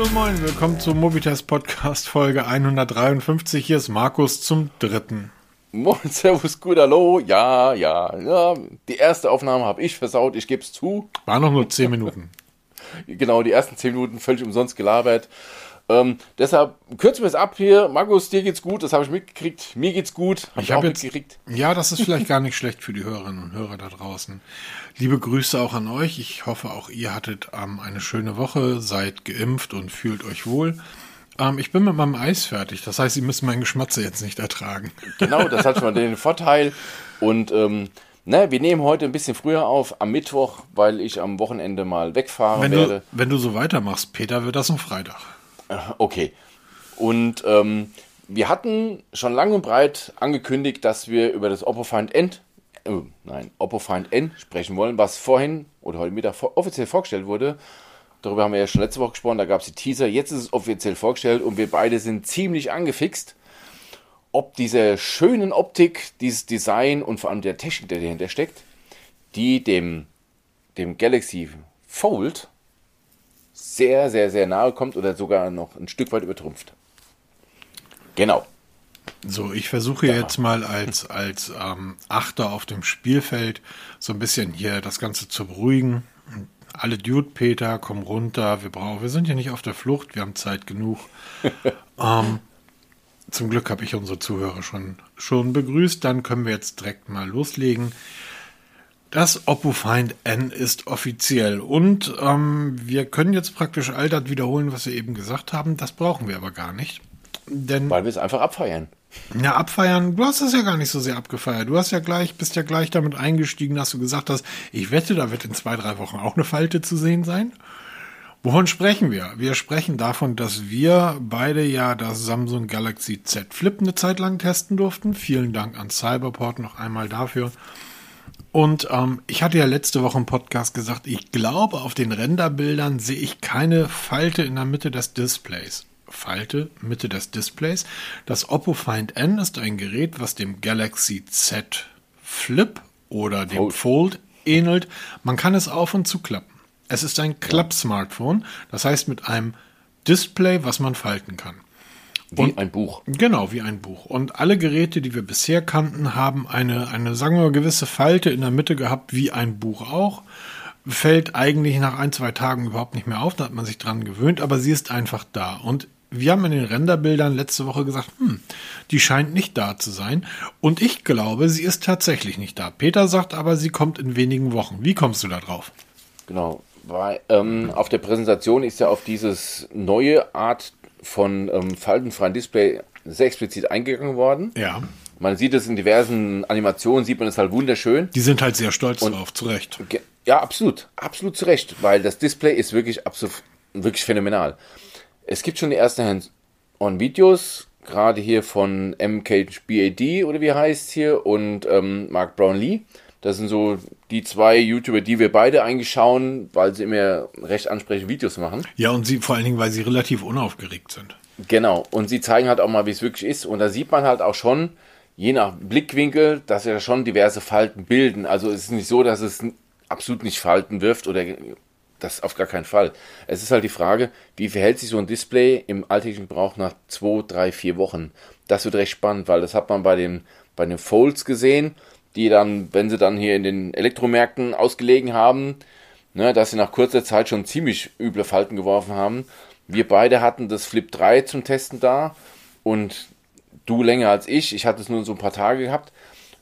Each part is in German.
Hallo moin, willkommen zum Mobitest Podcast Folge 153. Hier ist Markus zum dritten. Moin, Servus, gut, hallo. Ja, ja, ja. Die erste Aufnahme habe ich versaut, ich gebe es zu. War noch nur 10 Minuten. genau, die ersten 10 Minuten völlig umsonst gelabert. Ähm, deshalb kürzen wir es ab hier. Markus, dir geht's gut, das habe ich mitgekriegt. Mir geht's gut, habe ich, ich auch jetzt, mitgekriegt. Ja, das ist vielleicht gar nicht schlecht für die Hörerinnen und Hörer da draußen. Liebe Grüße auch an euch. Ich hoffe, auch ihr hattet ähm, eine schöne Woche, seid geimpft und fühlt euch wohl. Ähm, ich bin mit meinem Eis fertig. Das heißt, Sie müssen meinen Geschmatze jetzt nicht ertragen. Genau, das hat schon den Vorteil. Und ähm, Ne, wir nehmen heute ein bisschen früher auf, am Mittwoch, weil ich am Wochenende mal wegfahren wenn werde. Du, wenn du so weitermachst, Peter, wird das ein Freitag. Okay. Und ähm, wir hatten schon lang und breit angekündigt, dass wir über das Oppo Find N, äh, nein, Oppo Find N sprechen wollen, was vorhin oder heute Mittag offiziell vorgestellt wurde. Darüber haben wir ja schon letzte Woche gesprochen, da gab es die Teaser. Jetzt ist es offiziell vorgestellt und wir beide sind ziemlich angefixt, ob diese schönen Optik, dieses Design und vor allem der Technik, der dahinter steckt, die dem, dem Galaxy Fold sehr, sehr, sehr nahe kommt oder sogar noch ein Stück weit übertrumpft. Genau. So, ich versuche jetzt mal als, als ähm, Achter auf dem Spielfeld so ein bisschen hier das Ganze zu beruhigen. Alle Dude, Peter, komm runter, wir brauchen, wir sind ja nicht auf der Flucht, wir haben Zeit genug. ähm, zum Glück habe ich unsere Zuhörer schon, schon begrüßt, dann können wir jetzt direkt mal loslegen. Das Oppo Find N ist offiziell und ähm, wir können jetzt praktisch all das wiederholen, was wir eben gesagt haben. Das brauchen wir aber gar nicht. Denn, Weil wir es einfach abfeiern. Ja, abfeiern, du hast es ja gar nicht so sehr abgefeiert. Du hast ja gleich, bist ja gleich damit eingestiegen, dass du gesagt hast, ich wette, da wird in zwei, drei Wochen auch eine Falte zu sehen sein. Wovon sprechen wir? Wir sprechen davon, dass wir beide ja das Samsung Galaxy Z Flip eine Zeit lang testen durften. Vielen Dank an Cyberport noch einmal dafür. Und ähm, ich hatte ja letzte Woche im Podcast gesagt, ich glaube, auf den Renderbildern sehe ich keine Falte in der Mitte des Displays. Falte, Mitte des Displays. Das Oppo Find N ist ein Gerät, was dem Galaxy Z Flip oder dem Fold, Fold ähnelt. Man kann es auf und zuklappen. Es ist ein Klapp-Smartphone, das heißt mit einem Display, was man falten kann. Wie und, ein Buch. Genau, wie ein Buch. Und alle Geräte, die wir bisher kannten, haben eine, eine, sagen wir mal, gewisse Falte in der Mitte gehabt, wie ein Buch auch. Fällt eigentlich nach ein, zwei Tagen überhaupt nicht mehr auf, da hat man sich dran gewöhnt, aber sie ist einfach da. Und wir haben in den Renderbildern letzte Woche gesagt, hm, die scheint nicht da zu sein. Und ich glaube, sie ist tatsächlich nicht da. Peter sagt aber, sie kommt in wenigen Wochen. Wie kommst du da drauf? Genau, weil ähm, auf der Präsentation ist ja auf dieses neue Art von ähm, faltenfreien Display sehr explizit eingegangen worden. Ja. Man sieht es in diversen Animationen, sieht man es halt wunderschön. Die sind halt sehr stolz Und, drauf, zu Recht. Ja, absolut, absolut zu Recht, weil das Display ist wirklich absolut, wirklich phänomenal. Es gibt schon die ersten Hands-on-Videos, gerade hier von MKBAD oder wie heißt hier und ähm, Mark Brownlee. Das sind so die zwei YouTuber, die wir beide eigentlich schauen, weil sie immer recht ansprechende Videos machen. Ja, und sie vor allen Dingen, weil sie relativ unaufgeregt sind. Genau. Und sie zeigen halt auch mal, wie es wirklich ist. Und da sieht man halt auch schon, je nach Blickwinkel, dass ja schon diverse Falten bilden. Also es ist nicht so, dass es absolut nicht Falten wirft oder das auf gar keinen Fall. Es ist halt die Frage, wie verhält sich so ein Display im alltäglichen Gebrauch nach zwei, drei, vier Wochen? Das wird recht spannend, weil das hat man bei den, bei den Folds gesehen die dann, wenn sie dann hier in den Elektromärkten ausgelegen haben, ne, dass sie nach kurzer Zeit schon ziemlich üble Falten geworfen haben. Wir beide hatten das Flip 3 zum Testen da und du länger als ich. Ich hatte es nur so ein paar Tage gehabt.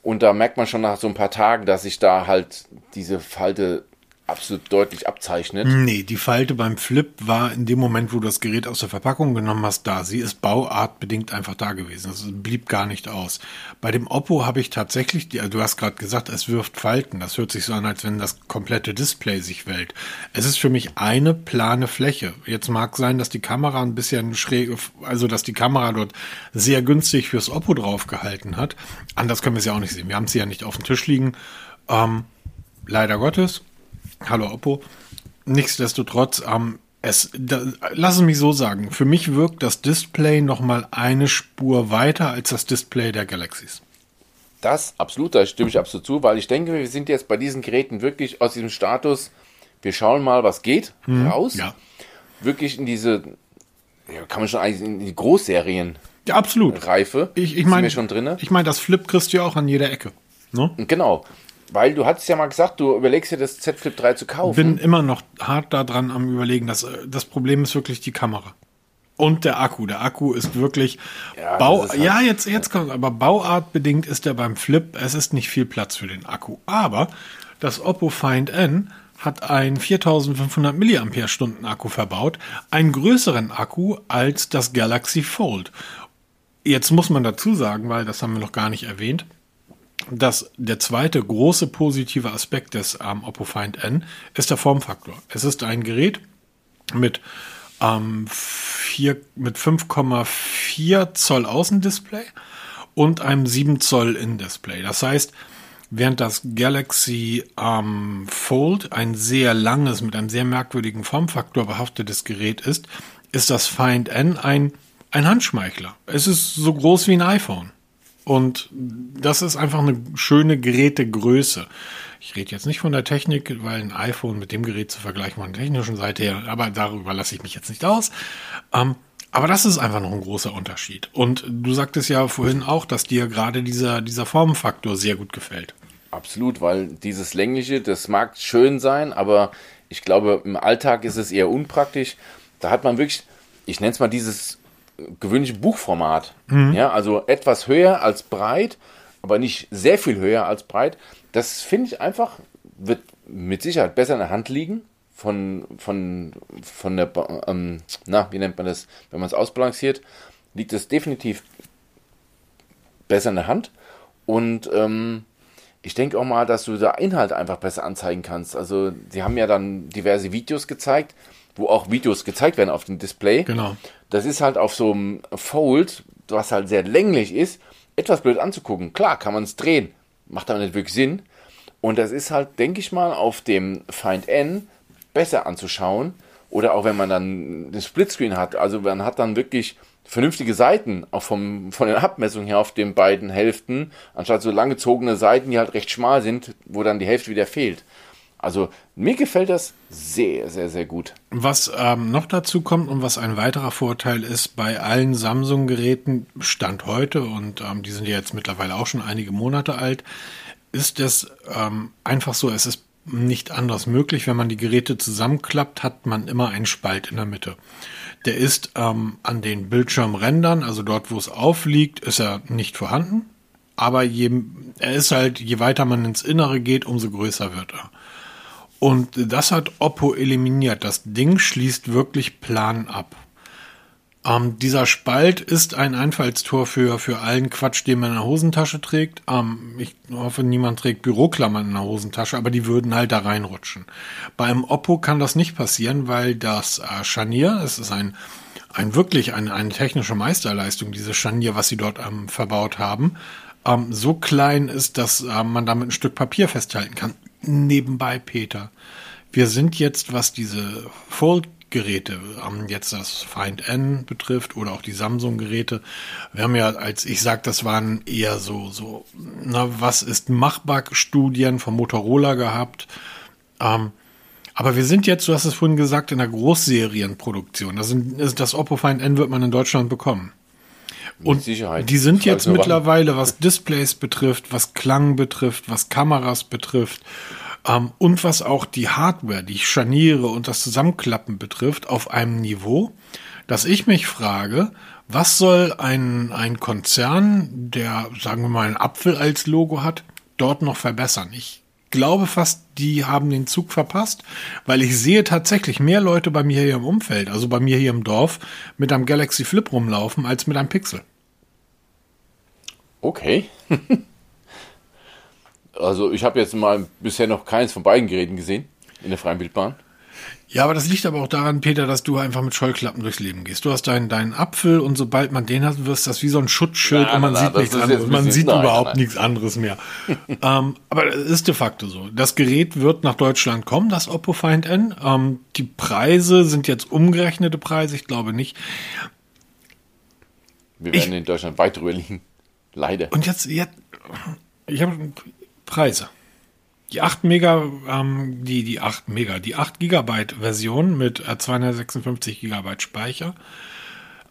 Und da merkt man schon nach so ein paar Tagen, dass sich da halt diese Falte absolut deutlich abzeichnet. Nee, die Falte beim Flip war in dem Moment, wo du das Gerät aus der Verpackung genommen hast, da. Sie ist bauartbedingt einfach da gewesen. Also blieb gar nicht aus. Bei dem Oppo habe ich tatsächlich, die, du hast gerade gesagt, es wirft Falten. Das hört sich so an, als wenn das komplette Display sich wellt. Es ist für mich eine plane Fläche. Jetzt mag sein, dass die Kamera ein bisschen schräg, also dass die Kamera dort sehr günstig fürs Oppo draufgehalten hat. Anders können wir es ja auch nicht sehen. Wir haben sie ja nicht auf dem Tisch liegen. Ähm, leider Gottes. Hallo Oppo. Nichtsdestotrotz, ähm, es, da, lass es mich so sagen, für mich wirkt das Display nochmal eine Spur weiter als das Display der Galaxies. Das absolut, da stimme ich absolut zu, weil ich denke, wir sind jetzt bei diesen Geräten wirklich aus diesem Status, wir schauen mal, was geht, hm, raus. Ja. Wirklich in diese ja, kann man schon eigentlich in die Großserien Ja, absolut. Reife. Ich, ich meine, schon ich meine, das Flip kriegst du ja auch an jeder Ecke. Ne? Genau. Weil du hattest ja mal gesagt, du überlegst dir das Z Flip 3 zu kaufen. Bin immer noch hart daran am überlegen. dass äh, das Problem ist wirklich die Kamera. Und der Akku. Der Akku ist wirklich Ja, Bau. das ist halt- ja, jetzt, jetzt kommt, aber bauartbedingt ist er beim Flip. Es ist nicht viel Platz für den Akku. Aber das Oppo Find N hat einen 4500 mAh Akku verbaut. Einen größeren Akku als das Galaxy Fold. Jetzt muss man dazu sagen, weil das haben wir noch gar nicht erwähnt, dass der zweite große positive Aspekt des ähm, Oppo Find N ist der Formfaktor. Es ist ein Gerät mit, ähm, vier, mit 5,4 Zoll Außendisplay und einem 7 Zoll Innendisplay. Das heißt, während das Galaxy ähm, Fold ein sehr langes, mit einem sehr merkwürdigen Formfaktor behaftetes Gerät ist, ist das Find N ein, ein Handschmeichler. Es ist so groß wie ein iPhone. Und das ist einfach eine schöne Gerätegröße. Ich rede jetzt nicht von der Technik, weil ein iPhone mit dem Gerät zu vergleichen von der technischen Seite her, aber darüber lasse ich mich jetzt nicht aus. Ähm, aber das ist einfach noch ein großer Unterschied. Und du sagtest ja vorhin auch, dass dir gerade dieser, dieser Formfaktor sehr gut gefällt. Absolut, weil dieses längliche, das mag schön sein, aber ich glaube, im Alltag ist es eher unpraktisch. Da hat man wirklich, ich nenne es mal dieses gewöhnliche Buchformat. Ja, also etwas höher als breit, aber nicht sehr viel höher als breit. Das finde ich einfach, wird mit Sicherheit besser in der Hand liegen. Von, von, von der, ähm, na, wie nennt man das, wenn man es ausbalanciert, liegt es definitiv besser in der Hand. Und ähm, ich denke auch mal, dass du da Inhalte einfach besser anzeigen kannst. Also, sie haben ja dann diverse Videos gezeigt, wo auch Videos gezeigt werden auf dem Display. Genau. Das ist halt auf so einem Fold, was halt sehr länglich ist, etwas blöd anzugucken. Klar, kann man es drehen, macht aber nicht wirklich Sinn. Und das ist halt, denke ich mal, auf dem Find N besser anzuschauen. Oder auch wenn man dann einen Splitscreen hat. Also man hat dann wirklich vernünftige Seiten, auch vom, von den Abmessungen her auf den beiden Hälften, anstatt so langgezogene Seiten, die halt recht schmal sind, wo dann die Hälfte wieder fehlt. Also mir gefällt das sehr, sehr, sehr gut. Was ähm, noch dazu kommt und was ein weiterer Vorteil ist, bei allen Samsung-Geräten, Stand heute, und ähm, die sind ja jetzt mittlerweile auch schon einige Monate alt, ist es ähm, einfach so, es ist nicht anders möglich. Wenn man die Geräte zusammenklappt, hat man immer einen Spalt in der Mitte. Der ist ähm, an den Bildschirmrändern, also dort, wo es aufliegt, ist er nicht vorhanden. Aber je, er ist halt, je weiter man ins Innere geht, umso größer wird er. Und das hat Oppo eliminiert. Das Ding schließt wirklich plan ab. Ähm, dieser Spalt ist ein Einfallstor für, für allen Quatsch, den man in der Hosentasche trägt. Ähm, ich hoffe, niemand trägt Büroklammern in der Hosentasche, aber die würden halt da reinrutschen. Bei einem Oppo kann das nicht passieren, weil das äh, Scharnier, es ist ein, ein wirklich eine, eine technische Meisterleistung, dieses Scharnier, was sie dort ähm, verbaut haben, ähm, so klein ist, dass äh, man damit ein Stück Papier festhalten kann. Nebenbei, Peter. Wir sind jetzt, was diese Fold-Geräte, ähm, jetzt das Find N betrifft oder auch die Samsung-Geräte, wir haben ja, als ich sag, das waren eher so, so, na, was ist machbar Studien von Motorola gehabt. Ähm, aber wir sind jetzt, du hast es vorhin gesagt, in der Großserienproduktion. Das, sind, das Oppo Find N wird man in Deutschland bekommen. Und Sicherheit. die sind jetzt mittlerweile, was Displays betrifft, was Klang betrifft, was Kameras betrifft ähm, und was auch die Hardware, die Scharniere und das Zusammenklappen betrifft, auf einem Niveau, dass ich mich frage, was soll ein, ein Konzern, der, sagen wir mal, einen Apfel als Logo hat, dort noch verbessern? Ich glaube fast, die haben den Zug verpasst, weil ich sehe tatsächlich mehr Leute bei mir hier im Umfeld, also bei mir hier im Dorf, mit einem Galaxy Flip rumlaufen, als mit einem Pixel. Okay. also ich habe jetzt mal bisher noch keins von beiden Geräten gesehen in der freien Wildbahn. Ja, aber das liegt aber auch daran, Peter, dass du einfach mit Scheuklappen durchs Leben gehst. Du hast deinen, deinen Apfel und sobald man den hat, wirst das wie so ein Schutzschild Nein, und man nein, sieht nichts anderes. Man sieht nein, überhaupt nein. nichts anderes mehr. ähm, aber es ist de facto so. Das Gerät wird nach Deutschland kommen, das Oppo Find N. Ähm, die Preise sind jetzt umgerechnete Preise, ich glaube nicht. Wir Ich- werden in Deutschland weit drüber liegen. Leider. Und jetzt, jetzt ich habe Preise. Die 8 Mega, ähm, die, die 8 Mega, die 8 Gigabyte Version mit äh, 256 Gigabyte Speicher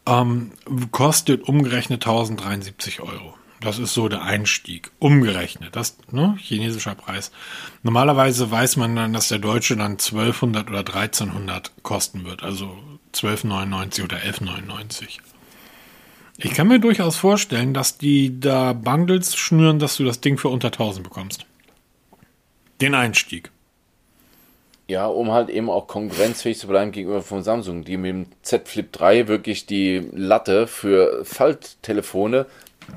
ähm, kostet umgerechnet 1073 Euro. Das ist so der Einstieg. Umgerechnet. Das, ne, chinesischer Preis. Normalerweise weiß man dann, dass der deutsche dann 1200 oder 1300 kosten wird. Also 12,99 oder 11,99. Ich kann mir durchaus vorstellen, dass die da Bundles schnüren, dass du das Ding für unter 1000 bekommst. Den Einstieg. Ja, um halt eben auch konkurrenzfähig zu bleiben gegenüber von Samsung, die mit dem Z Flip 3 wirklich die Latte für Falttelefone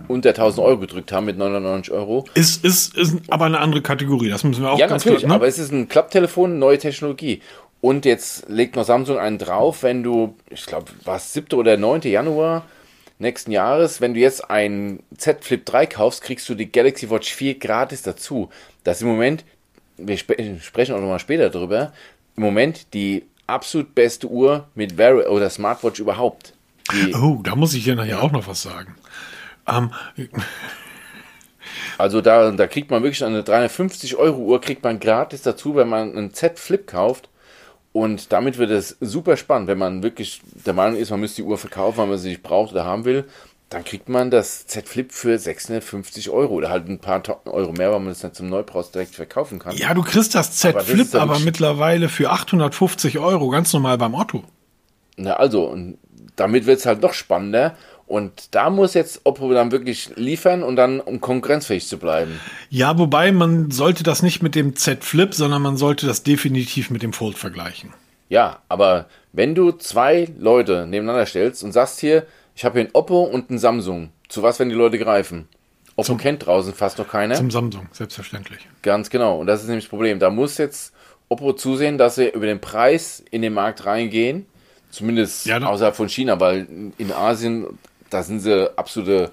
unter 1000 Euro gedrückt haben mit 99 Euro. Ist, ist, ist aber eine andere Kategorie, das müssen wir auch ja, ganz natürlich, klar, ne? aber es ist ein Klapptelefon, neue Technologie. Und jetzt legt noch Samsung einen drauf, wenn du, ich glaube, was 7. oder 9. Januar nächsten Jahres, wenn du jetzt ein Z Flip 3 kaufst, kriegst du die Galaxy Watch 4 gratis dazu. Das ist im Moment, wir sp sprechen auch nochmal später drüber, im Moment die absolut beste Uhr mit Wear oder Smartwatch überhaupt. Die, Oh, da muss ich dir nachher auch noch was sagen. Ähm, Also da, da kriegt man wirklich eine 350 Euro Uhr, kriegt man gratis dazu, wenn man einen Z Flip kauft. Und damit wird es super spannend, wenn man wirklich der Meinung ist, man müsste die Uhr verkaufen, weil man sie nicht braucht oder haben will. Dann kriegt man das Z Flip für 650 Euro oder halt ein paar Euro mehr, weil man es dann zum Neupreis direkt verkaufen kann. ja, du kriegst das Z Aber das Flip ja aber mittlerweile für 850 Euro, ganz normal beim Otto. Na also, und damit wird es halt noch spannender. Und da muss jetzt Oppo dann wirklich liefern und dann, um konkurrenzfähig zu bleiben. Ja, wobei man sollte das nicht mit dem Z Flip, sondern man sollte das definitiv mit dem Fold vergleichen. Ja, aber wenn du zwei Leute nebeneinander stellst und sagst hier, ich habe hier ein Oppo und ein Samsung, zu was werden die Leute greifen? Oppo kennt draußen fast noch keiner. Zum Samsung, selbstverständlich. Ganz genau. Und das ist nämlich das Problem. Da muss jetzt Oppo zusehen, dass sie über den Preis in den Markt reingehen. Zumindest Ja, außerhalb von China, weil in Asien, da sind sie absolute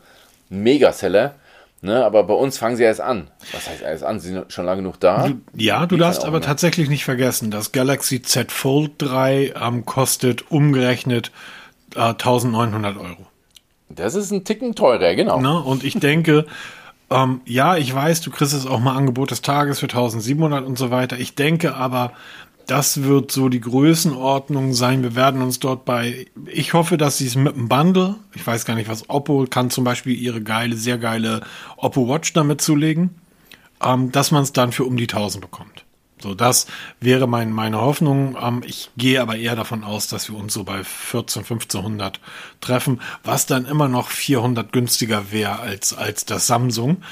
Megaseller. Ne? Aber bei uns fangen sie erst an. Was heißt erst an? Sie sind schon lange genug da. Ja, du Liefern darfst aber noch. tatsächlich nicht vergessen, das Galaxy Z Fold 3 ähm, kostet umgerechnet äh, 1900 Euro. Das ist ein Ticken teurer, genau. Ne? Und ich denke, ähm, ja, ich weiß, du kriegst es auch mal Angebot des Tages für 1700 und so weiter. Ich denke aber, das wird so die Größenordnung sein. Wir werden uns dort bei, ich hoffe, dass sie es mit einem Bundle, ich weiß gar nicht, was Oppo kann zum Beispiel ihre geile, sehr geile Oppo Watch damit zulegen, ähm, dass man es dann für um die 1000 bekommt. So, das wäre mein, meine Hoffnung. Ähm, ich gehe aber eher davon aus, dass wir uns so bei 14, 1500 treffen, was dann immer noch 400 günstiger wäre als, als das Samsung.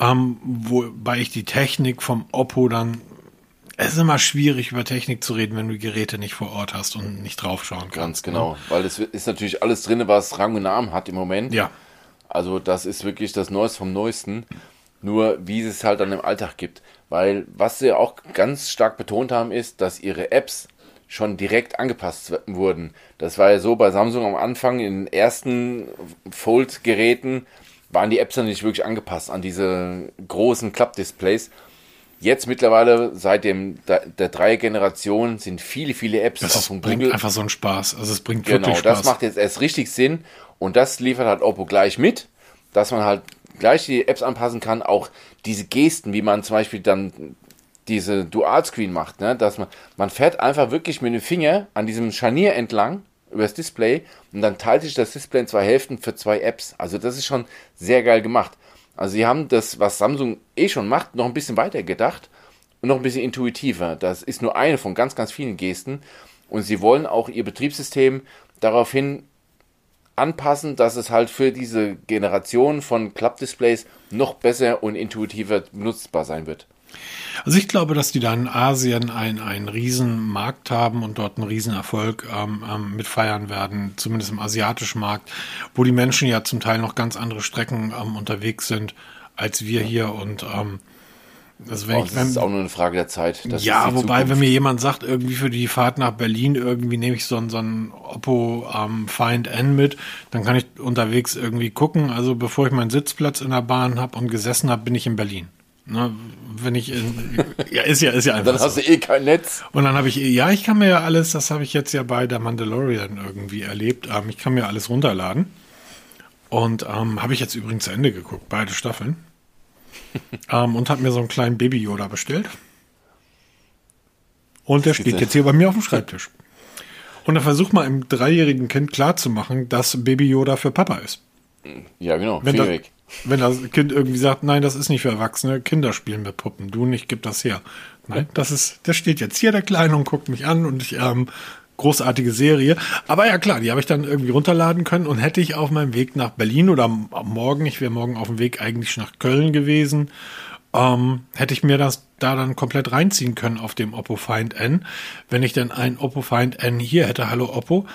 Ähm, wobei ich die Technik vom Oppo dann, es ist immer schwierig über Technik zu reden, wenn du die Geräte nicht vor Ort hast und nicht draufschauen kannst. Ganz genau. Weil es ist natürlich alles drin, was Rang und Namen hat im Moment. Ja. Also das ist wirklich das Neueste vom Neuesten. Nur wie es halt dann im Alltag gibt. Weil was sie auch ganz stark betont haben, ist, dass ihre Apps schon direkt angepasst wurden. Das war ja so bei Samsung am Anfang, in den ersten Fold-Geräten waren die Apps dann nicht wirklich angepasst an diese großen Klappdisplays. Jetzt mittlerweile, seit dem, der, Dreier-Generation, sind viele, viele Apps Das bringt Google einfach so einen Spaß. Also es bringt Genau, wirklich Spaß. das macht jetzt erst richtig Sinn und das liefert halt Oppo gleich mit, dass man halt gleich die Apps anpassen kann, auch diese Gesten, wie man zum Beispiel dann diese Dual-Screen macht, ne? dass man, man fährt einfach wirklich mit dem Finger an diesem Scharnier entlang über das Display und dann teilt sich das Display in zwei Hälften für zwei Apps. Also das ist schon sehr geil gemacht. Also sie haben das, was Samsung eh schon macht, noch ein bisschen weiter gedacht und noch ein bisschen intuitiver. Das ist nur eine von ganz, ganz vielen Gesten. Und sie wollen auch ihr Betriebssystem daraufhin anpassen, dass es halt für diese Generation von Klappdisplays noch besser und intuitiver nutzbar sein wird. Also ich glaube, dass die da in Asien einen, einen riesen Markt haben und dort einen riesen Erfolg ähm, ähm, mit feiern werden, zumindest im asiatischen Markt, wo die Menschen ja zum Teil noch ganz andere Strecken ähm, unterwegs sind als wir hier und ähm, also wenn Oh, ich, das wenn, ist auch nur eine Frage der Zeit. Das ja, wobei, Zukunft. wenn mir jemand sagt, irgendwie für die Fahrt nach Berlin, irgendwie nehme ich so ein, so ein Oppo ähm, Find N mit, dann kann ich unterwegs irgendwie gucken. Also bevor ich meinen Sitzplatz in der Bahn habe und gesessen habe, bin ich in Berlin. Ne, wenn ich in, ja, ist ja, ist ja einfach Dann so. hast du eh kein Netz. Und dann habe ich, ja, ich kann mir ja alles, das habe ich jetzt ja bei der Mandalorian irgendwie erlebt, ähm, ich kann mir alles runterladen. Und ähm, habe ich jetzt übrigens zu Ende geguckt, beide Staffeln. ähm, und habe mir so einen kleinen Baby Yoda bestellt. Und der steht jetzt hier bei mir auf dem Schreibtisch. Und dann versuch mal einem dreijährigen Kind klarzumachen, dass Baby Yoda für Papa ist. Ja, genau. Wenn, das, wenn das Kind irgendwie sagt, nein, das ist nicht für Erwachsene, Kinder spielen mit Puppen, du nicht, gib das her. Nein, das ist, der steht jetzt hier, der Kleine, und guckt mich an und ich, ähm, großartige Serie. Aber ja klar, die habe ich dann irgendwie runterladen können und hätte ich auf meinem Weg nach Berlin oder morgen, ich wäre morgen auf dem Weg eigentlich nach Köln gewesen, ähm, hätte ich mir das da dann komplett reinziehen können auf dem Oppo Find N. Wenn ich dann ein Oppo Find N hier hätte, hallo Oppo,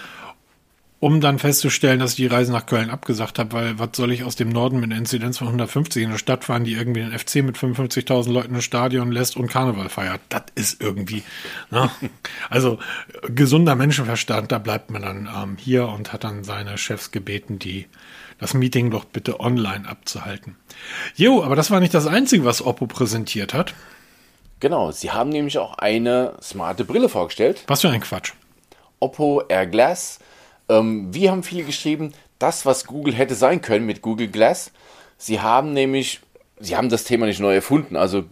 um dann festzustellen, dass ich die Reise nach Köln abgesagt habe, weil was soll ich aus dem Norden mit einer Inzidenz von 150 in eine Stadt fahren, die irgendwie den FC mit 55.000 Leuten ins Stadion lässt und Karneval feiert. Das ist irgendwie, ne? also gesunder Menschenverstand, da bleibt man dann ähm, hier und hat dann seine Chefs gebeten, die das Meeting doch bitte online abzuhalten. Jo, aber das war nicht das Einzige, was Oppo präsentiert hat. Genau, sie haben nämlich auch eine smarte Brille vorgestellt. Was für ein Quatsch. Oppo Air Glass. Ähm, wie haben viele geschrieben, das, was Google hätte sein können mit Google Glass. Sie haben nämlich, sie haben das Thema nicht neu erfunden. Also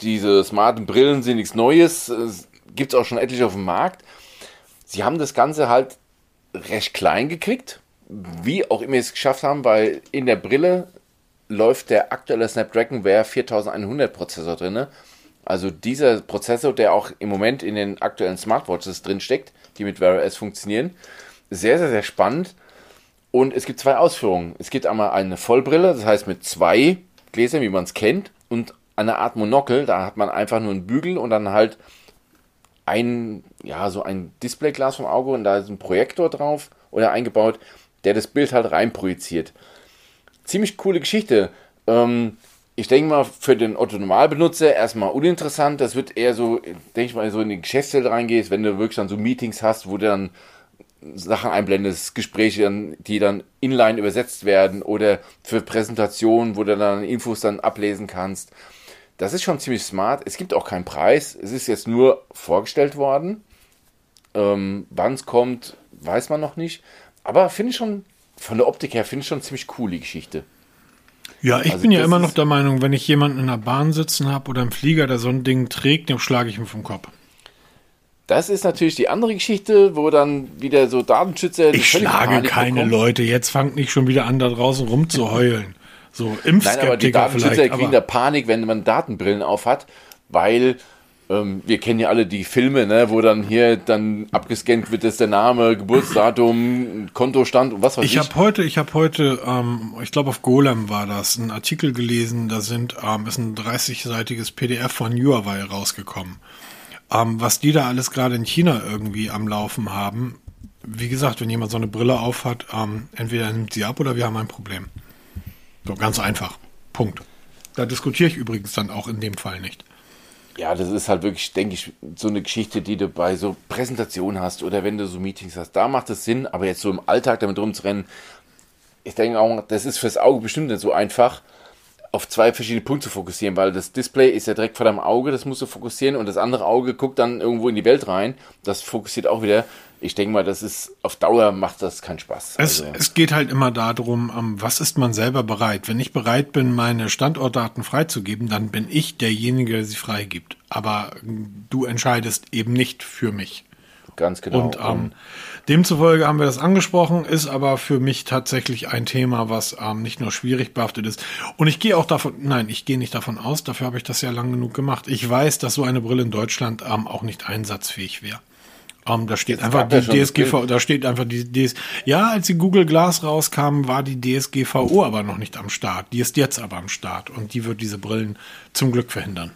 diese smarten Brillen sind nichts Neues, gibt es auch schon etliche auf dem Markt. Sie haben das Ganze halt recht klein gekriegt, wie auch immer sie es geschafft haben, weil in der Brille läuft der aktuelle Snapdragon Wear 4100 Prozessor drin. Also dieser Prozessor, der auch im Moment in den aktuellen Smartwatches drin steckt, die mit Wear OS funktionieren. Sehr, sehr, sehr spannend. Und es gibt zwei Ausführungen. Es gibt einmal eine Vollbrille, das heißt mit zwei Gläsern, wie man es kennt, und eine Art Monokel, da hat man einfach nur einen Bügel und dann halt ein, ja, so ein Displayglas vom Auge und da ist ein Projektor drauf oder eingebaut, der das Bild halt reinprojiziert. Ziemlich coole Geschichte. Ähm, ich denke mal, für den Otto-Normalbenutzer erstmal uninteressant. Das wird eher so, denke ich mal, so in die Geschäftswelt reingehst, wenn du wirklich dann so Meetings hast, wo du dann Sachen einblendest, Gespräche, die dann inline übersetzt werden oder für Präsentationen, wo du dann Infos dann ablesen kannst. Das ist schon ziemlich smart. Es gibt auch keinen Preis. Es ist jetzt nur vorgestellt worden. Ähm, Wann es kommt, weiß man noch nicht. Aber finde ich schon, von der Optik her, finde ich schon ziemlich cool, die Geschichte. Ja, ich Also bin ja immer noch der Meinung, wenn ich jemanden in der Bahn sitzen habe oder im Flieger, der so ein Ding trägt, dann schlage ich ihm vom Kopf. Das ist natürlich die andere Geschichte, wo dann wieder so Datenschützer. Ich schlage Panik keine bekommen. Leute. Jetzt fangt nicht schon wieder an, da draußen rumzuheulen. So Nein, aber die Impfskeptiker Datenschützer kriegen da Panik, wenn man Datenbrillen aufhat, weil ähm, wir kennen ja alle die Filme, ne, wo dann hier dann abgescannt wird, ist der Name, Geburtsdatum, Kontostand und was weiß ich. ich habe heute, ich habe heute, ähm, ich glaube auf Golem war das, einen Artikel gelesen. Da sind ähm, ist ein 30-seitiges PDF von Huawei rausgekommen. Ähm, was die da alles gerade in China irgendwie am Laufen haben. Wie gesagt, wenn jemand so eine Brille aufhat, ähm, entweder er nimmt sie ab oder wir haben ein Problem. So ganz einfach. Punkt. Da diskutiere ich übrigens dann auch in dem Fall nicht. Ja, das ist halt wirklich, denke ich, so eine Geschichte, die du bei so Präsentationen hast oder wenn du so Meetings hast. Da macht es Sinn, aber jetzt so im Alltag damit rumzurennen, ich denke auch, das ist fürs Auge bestimmt nicht so einfach, auf zwei verschiedene Punkte zu fokussieren, weil das Display ist ja direkt vor deinem Auge, das musst du fokussieren und das andere Auge guckt dann irgendwo in die Welt rein. Das fokussiert auch wieder. Ich denke mal, das ist auf Dauer macht das keinen Spaß. Es, Also, es geht halt immer darum, ähm, was ist man selber bereit? Wenn ich bereit bin, meine Standortdaten freizugeben, dann bin ich derjenige, der sie freigibt. Aber ähm, du entscheidest eben nicht für mich. ganz genau. Und ähm, demzufolge haben wir das angesprochen, ist aber für mich tatsächlich ein Thema, was ähm, nicht nur schwierig behaftet ist. Und ich gehe auch davon, nein, ich gehe nicht davon aus, dafür habe ich das ja lang genug gemacht. Ich weiß, dass so eine Brille in Deutschland ähm, auch nicht einsatzfähig wäre. Ähm, da steht Jetzt einfach die DSGVO, da steht einfach die DS. Ja, als die Google Glass rauskam, war die DSGVO aber noch nicht am Start. Die ist jetzt aber am Start und die wird diese Brillen zum Glück verhindern.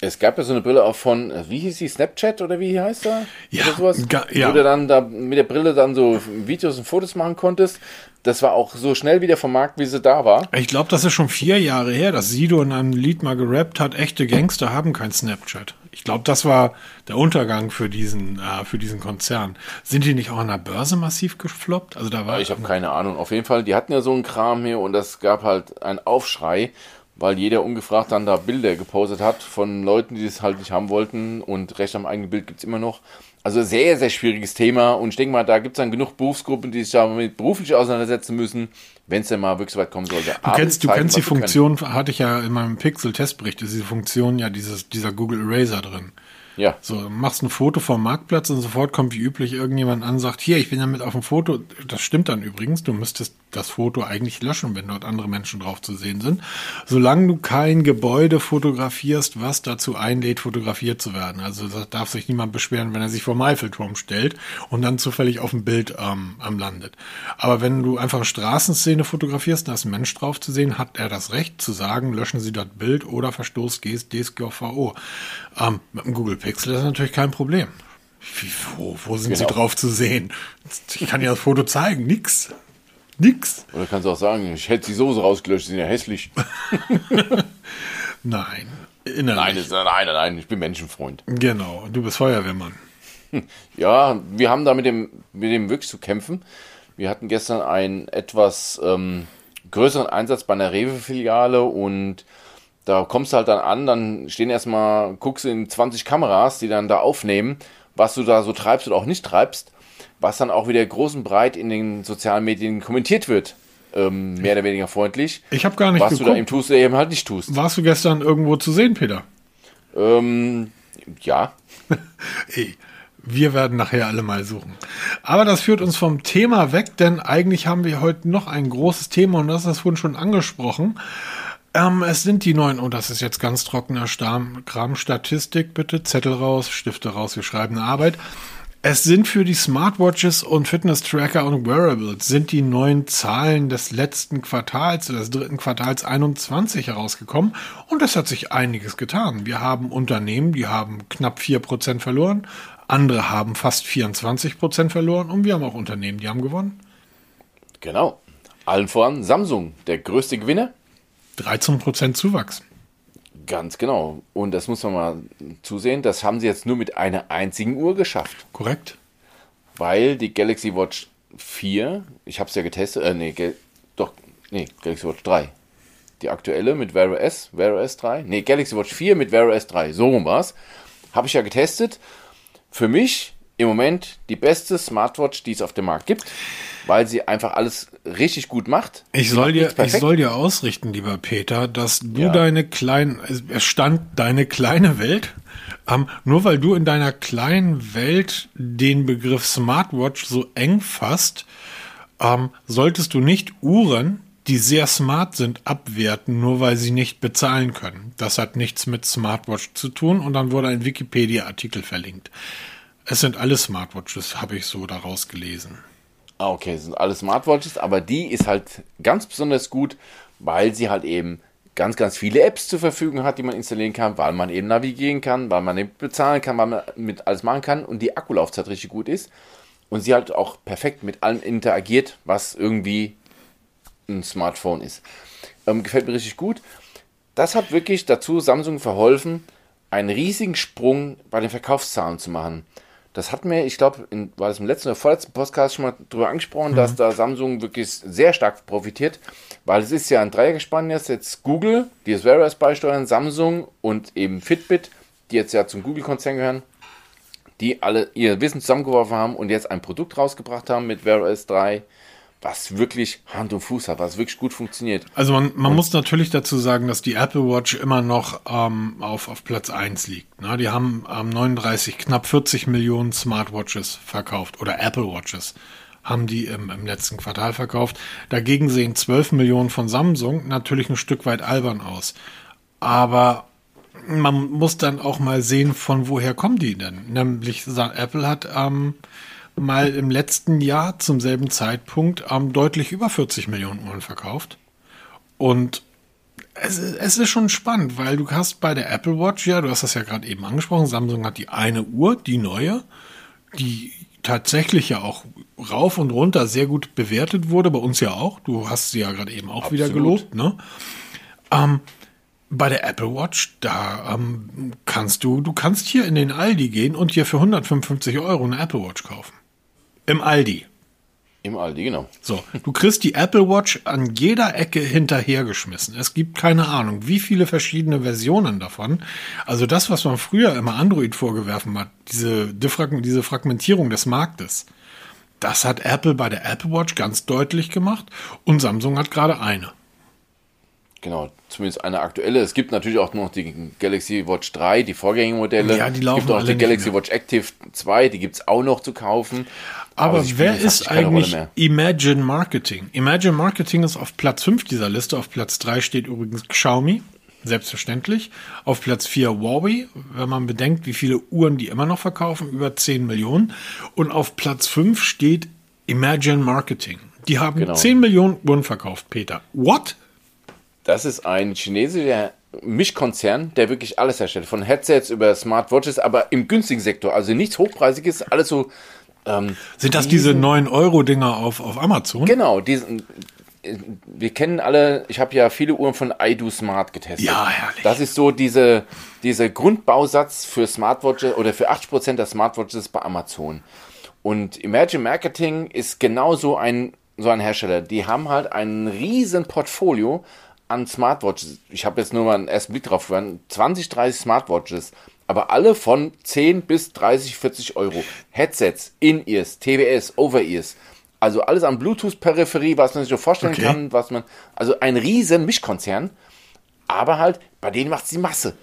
Es gab ja so eine Brille auch von, äh, wie hieß die, Snapchat oder wie heißt er? Ja, oder sowas? ga- ja. Wo du dann da mit der Brille dann so Videos und Fotos machen konntest. Das war auch so schnell wieder vom Markt, wie sie da war. Ich glaube, das ist schon vier Jahre her, dass Sido in einem Lied mal gerappt hat, echte Gangster haben kein Snapchat. Ich glaube, das war der Untergang für diesen, äh, für diesen Konzern. Sind die nicht auch an der Börse massiv gefloppt? Also da war Ich habe keine Ahnung. Auf jeden Fall, die hatten ja so einen Kram hier und das gab halt einen Aufschrei, weil jeder ungefragt dann da Bilder gepostet hat von Leuten, die es halt nicht haben wollten und Recht am eigenen Bild gibt's immer noch. Also sehr, sehr schwieriges Thema und ich denke mal, da gibt's dann genug Berufsgruppen, die sich damit beruflich auseinandersetzen müssen, wenn es denn mal wirklich so weit kommen sollte. Du kennst, du kennst die Funktion, hatte ich ja in meinem Pixel-Testbericht, ist diese Funktion ja dieses, dieser Google Eraser drin. Ja. So, machst ein Foto vom Marktplatz und sofort kommt wie üblich irgendjemand an und sagt, hier, ich bin damit auf dem Foto. Das stimmt dann übrigens. Du müsstest das Foto eigentlich löschen, wenn dort andere Menschen drauf zu sehen sind. Solange du kein Gebäude fotografierst, was dazu einlädt, fotografiert zu werden. Also da darf sich niemand beschweren, wenn er sich vor dem Eiffelturm stellt und dann zufällig auf dem Bild ähm, am landet. Aber wenn du einfach eine Straßenszene fotografierst, da ist ein Mensch drauf zu sehen, hat er das Recht zu sagen, löschen Sie das Bild oder Verstoß DSGVO. Ähm, mit dem Google Pixel ist das natürlich kein Problem. Wie, wo, wo sind Genau. sie drauf zu sehen? Ich kann ja das Foto zeigen. Nix. Nix. Oder kannst du auch sagen, ich hätte die Soße rausgelöscht, die sind ja hässlich. Nein. Nein, das, nein, nein, ich bin Menschenfreund. Genau. Du bist Feuerwehrmann. Ja, wir haben da mit dem, mit dem wirklich zu kämpfen. Wir hatten gestern einen etwas ähm, größeren Einsatz bei einer Rewe-Filiale und da kommst du halt dann an, dann stehen erstmal, guckst du in 20 Kameras, die dann da aufnehmen, was du da so treibst oder auch nicht treibst, was dann auch wieder groß und breit in den sozialen Medien kommentiert wird. Ähm, mehr oder weniger freundlich. Ich habe gar nicht Was du da eben geguckt. tust oder eben halt nicht tust. Warst du gestern irgendwo zu sehen, Peter? Ähm, ja, Ey, wir werden nachher alle mal suchen. Aber das führt uns vom Thema weg, denn eigentlich haben wir heute noch ein großes Thema und das ist vorhin schon angesprochen. Ähm, es sind die neuen, oh, das ist jetzt ganz trockener Stamm, Kram, Statistik, bitte, Zettel raus, Stifte raus, wir schreiben eine Arbeit. Es sind für die Smartwatches und Fitness-Tracker und Wearables sind die neuen Zahlen des letzten Quartals, des dritten Quartals 21 herausgekommen und es hat sich einiges getan. Wir haben Unternehmen, die haben knapp 4% verloren, andere haben fast 24% verloren und wir haben auch Unternehmen, die haben gewonnen. genau. Allen voran Samsung, der größte Gewinner. 13% Zuwachs. Ganz genau. Und das muss man mal zusehen. Das haben sie jetzt nur mit einer einzigen Uhr geschafft. Korrekt? Weil die Galaxy Watch 4, ich habe es ja getestet, äh, nee, Gal doch, nee, Galaxy Watch 3. Die aktuelle mit Wear OS, Wear OS 3. Nee, Galaxy Watch 4 mit Wear OS 3. So rum war's. Habe ich ja getestet. Für mich im Moment die beste Smartwatch, die es auf dem Markt gibt, weil sie einfach alles richtig gut macht. Ich Sie soll, dir, ich soll dir ausrichten, lieber Peter, dass du Ja. deine kleinen, es stand deine kleine Welt, ähm, nur weil du in deiner kleinen Welt den Begriff Smartwatch so eng fasst, ähm, solltest du nicht Uhren, die sehr smart sind, abwerten, nur weil sie nicht bezahlen können. Das hat nichts mit Smartwatch zu tun und dann wurde ein Wikipedia-Artikel verlinkt. Es sind alle Smartwatches, habe ich so daraus gelesen. Ah, okay, das sind alle Smartwatches, aber die ist halt ganz besonders gut, weil sie halt eben ganz, ganz viele Apps zur Verfügung hat, die man installieren kann, weil man eben navigieren kann, weil man eben bezahlen kann, weil man mit alles machen kann und die Akkulaufzeit richtig gut ist und sie halt auch perfekt mit allem interagiert, was irgendwie ein Smartphone ist. Ähm, gefällt mir richtig gut. Das hat wirklich dazu Samsung verholfen, einen riesigen Sprung bei den Verkaufszahlen zu machen. Das hat mir, ich glaube, war das im letzten oder vorletzten Podcast schon mal drüber angesprochen, dass da Samsung wirklich sehr stark profitiert, weil es ist ja ein Dreiergespann jetzt, jetzt Google, die das Wear OS beisteuern, Samsung und eben Fitbit, die jetzt ja zum Google-Konzern gehören, die alle ihr Wissen zusammengeworfen haben und jetzt ein Produkt rausgebracht haben mit Wear OS 3, was wirklich Hand und Fuß hat, was wirklich gut funktioniert. Also man, man muss natürlich dazu sagen, dass die Apple Watch immer noch ähm, auf, auf Platz 1 liegt. Ne? Die haben ähm, 39, knapp 40 Millionen Smartwatches verkauft oder Apple Watches haben die im, im letzten Quartal verkauft. Dagegen sehen 12 Millionen von Samsung natürlich ein Stück weit albern aus. Aber man muss dann auch mal sehen, von woher kommen die denn? Nämlich Apple hat ähm, mal im letzten Jahr zum selben Zeitpunkt ähm, deutlich über 40 Millionen Uhren verkauft. Und es, ist- es ist schon spannend, weil du hast bei der Apple Watch, ja, du hast das ja gerade eben angesprochen, Samsung hat die eine Uhr, die neue, die tatsächlich ja auch rauf und runter sehr gut bewertet wurde, bei uns ja auch. Du hast sie ja gerade eben auch wieder Absolut. gelobt, ne? Ähm, bei der Apple Watch, da ähm, kannst du, du kannst hier in den Aldi gehen und hier für 155 Euro eine Apple Watch kaufen. Im Aldi. Im Aldi, genau. So, du kriegst die Apple Watch an jeder Ecke hinterhergeschmissen. Es gibt keine Ahnung, wie viele verschiedene Versionen davon. Also das, was man früher immer Android vorgeworfen hat, diese, diese Fragmentierung des Marktes, das hat Apple bei der Apple Watch ganz deutlich gemacht und Samsung hat gerade eine. Genau, zumindest eine aktuelle. Es gibt natürlich auch noch die Galaxy Watch 3, die Vorgängermodelle. Ja, die laufen Es gibt auch die Galaxy. Watch Active 2, die gibt es auch noch zu kaufen. Aber sie spielen wer ist eigentlich. Imagine Marketing? Imagine Marketing ist auf Platz 5 dieser Liste. Auf Platz 3 steht übrigens Xiaomi, selbstverständlich. Auf Platz 4 Huawei, wenn man bedenkt, wie viele Uhren die immer noch verkaufen, über 10 Millionen. Und auf Platz 5 steht Imagine Marketing. Die haben Genau. 10 Millionen Uhren verkauft, Peter. What? Das ist ein chinesischer Mischkonzern, der wirklich alles herstellt. Von Headsets über Smartwatches, aber im günstigen Sektor. Also nichts Hochpreisiges, alles so. Ähm, Sind das diese 9-Euro-Dinger auf, auf Amazon? genau, diesen. äh, Wir kennen alle, ich habe ja viele Uhren von iDo Smart getestet. Ja, herrlich. Das ist so diese, dieser Grundbausatz für Smartwatches oder für 80% der Smartwatches bei Amazon. Und Imagine Marketing ist genau so ein, so ein Hersteller. Die haben halt ein riesen Portfolio an Smartwatches. Ich habe jetzt nur mal einen ersten Blick drauf geworfen. 20, 30 Smartwatches. Aber alle von 10 bis 30, 40 Euro. Headsets, In-Ears, TWS, Over-Ears. Also alles an Bluetooth-Peripherie, was man sich so vorstellen Okay. kann, was man, also ein riesen Mischkonzern. Aber halt, bei denen macht es die Masse.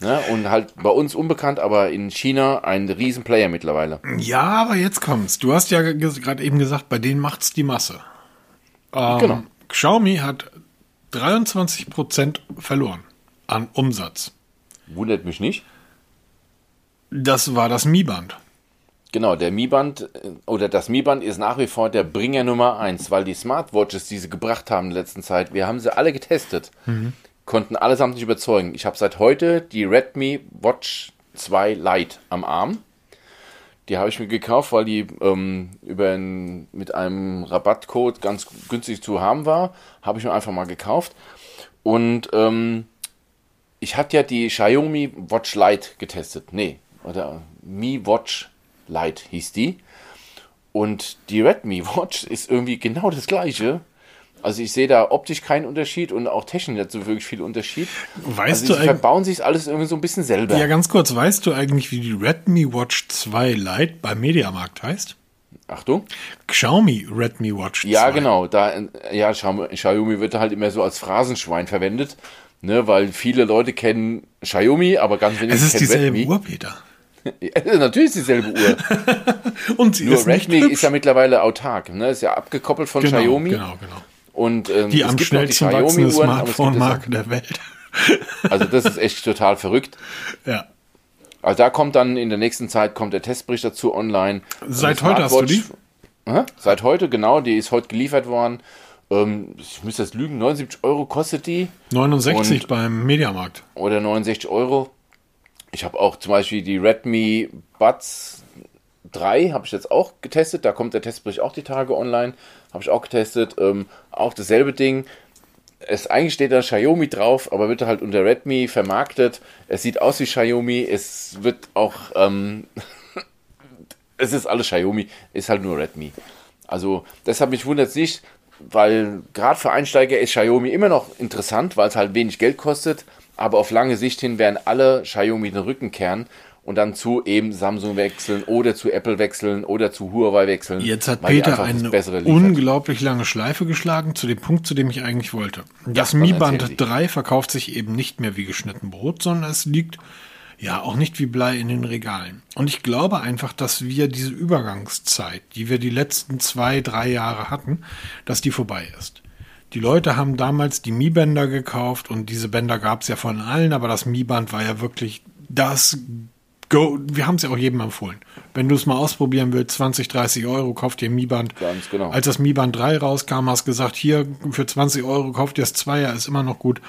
Ne? Und halt bei uns unbekannt, aber in China ein Riesenplayer mittlerweile. Ja, aber jetzt kommt's. Du hast ja ge- gerade eben gesagt, bei denen macht's die Masse. Ähm, Genau. Xiaomi hat 23% verloren an Umsatz. Wundert mich nicht. Das war das Mi-Band. Genau, der Mi-Band äh, oder das Mi-Band ist nach wie vor der Bringer Nummer eins, weil die Smartwatches, die sie gebracht haben in der letzten Zeit, wir haben sie alle getestet, konnten allesamt nicht überzeugen. Ich habe seit heute die Redmi Watch 2 Lite am Arm. Die habe ich mir gekauft, weil die ähm, über ein, mit einem Rabattcode ganz günstig zu haben war. Habe ich mir einfach mal gekauft. Und ähm, ich hatte ja die Xiaomi Watch Lite getestet. Nee, oder Mi Watch Lite hieß die. Und die Redmi Watch ist irgendwie genau das gleiche. Also ich sehe da optisch keinen Unterschied und auch technisch nicht so wirklich viel Unterschied. Weißt also du verbauen sich alles irgendwie so ein bisschen selber. Ja, ganz kurz, weißt du eigentlich, wie die Redmi Watch 2 Lite beim Mediamarkt heißt? Achtung. Xiaomi Redmi Watch 2. Ja, genau. Da, ja, Xiaomi wird halt immer so als Phrasenschwein verwendet, ne, weil viele Leute kennen Xiaomi, aber ganz wenige Es ist kennen dieselbe Redmi. Uhr, Peter. Ja, natürlich ist dieselbe Uhr. Und sie Nur ist Redmi ist ja mittlerweile autark, ne? Ist ja abgekoppelt von genau, Xiaomi. Genau, genau. Und ähm, Die am schnellsten wachsende es gibt Smartphone-Marke der Welt. Also das ist echt total verrückt. Ja. Also da kommt dann in der nächsten Zeit kommt der Testbericht dazu online. Seit heute hast du die? Hä? Seit heute, genau. Die ist heute geliefert worden. Ähm, ich müsste jetzt lügen, 79 Euro kostet die 69 Und- beim Mediamarkt. oder 69 Euro. Ich habe auch zum Beispiel die Redmi Buds 3 habe ich jetzt auch getestet. Da kommt der Testbericht auch die Tage online. Habe ich auch getestet. Ähm, auch dasselbe Ding. Es eigentlich steht da Xiaomi drauf, aber wird halt unter Redmi vermarktet. Es sieht aus wie Xiaomi. Es wird auch ähm, es ist alles Xiaomi, ist halt nur Redmi. Also deshalb mich wundert es nicht, weil gerade für Einsteiger ist Xiaomi immer noch interessant, weil es halt wenig Geld kostet, aber auf lange Sicht hin werden alle Xiaomi den Rücken kehren und dann zu eben Samsung wechseln oder zu Apple wechseln oder zu Huawei wechseln. Jetzt hat Peter eine unglaublich lange Schleife geschlagen zu dem Punkt, zu dem ich eigentlich wollte. Das dann Mi Band Sie. 3 verkauft sich eben nicht mehr wie geschnitten Brot, sondern es liegt ja auch nicht wie Blei in den Regalen. Und ich glaube einfach, dass wir diese Übergangszeit, die wir die letzten zwei, drei Jahre hatten, dass die vorbei ist. Die Leute haben damals die Mi-Bänder gekauft und diese Bänder gab es ja von allen, aber das Mi-Band war ja wirklich das Go. Wir haben es ja auch jedem empfohlen. Wenn du es mal ausprobieren willst, 20, 30 Euro, kauf dir ein Mi-Band. Ganz genau. Als das Mi Band 3 rauskam, hast du gesagt, hier für 20 Euro kauft ihr das Zweier, ist immer noch gut.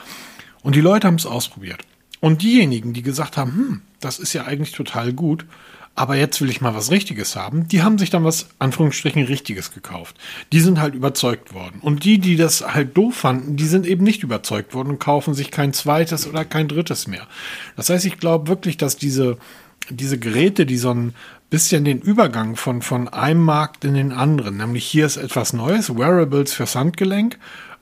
Und die Leute haben es ausprobiert. Und diejenigen, die gesagt haben, hm, das ist ja eigentlich total gut, aber jetzt will ich mal was Richtiges haben, die haben sich dann was, Anführungsstrichen, Richtiges gekauft. Die sind halt überzeugt worden. Und die, die das halt doof fanden, die sind eben nicht überzeugt worden und kaufen sich kein zweites oder kein drittes mehr. Das heißt, ich glaube wirklich, dass diese, diese Geräte, die so ein bisschen den Übergang von, von einem Markt in den anderen, nämlich hier ist etwas Neues, Wearables fürs Handgelenk,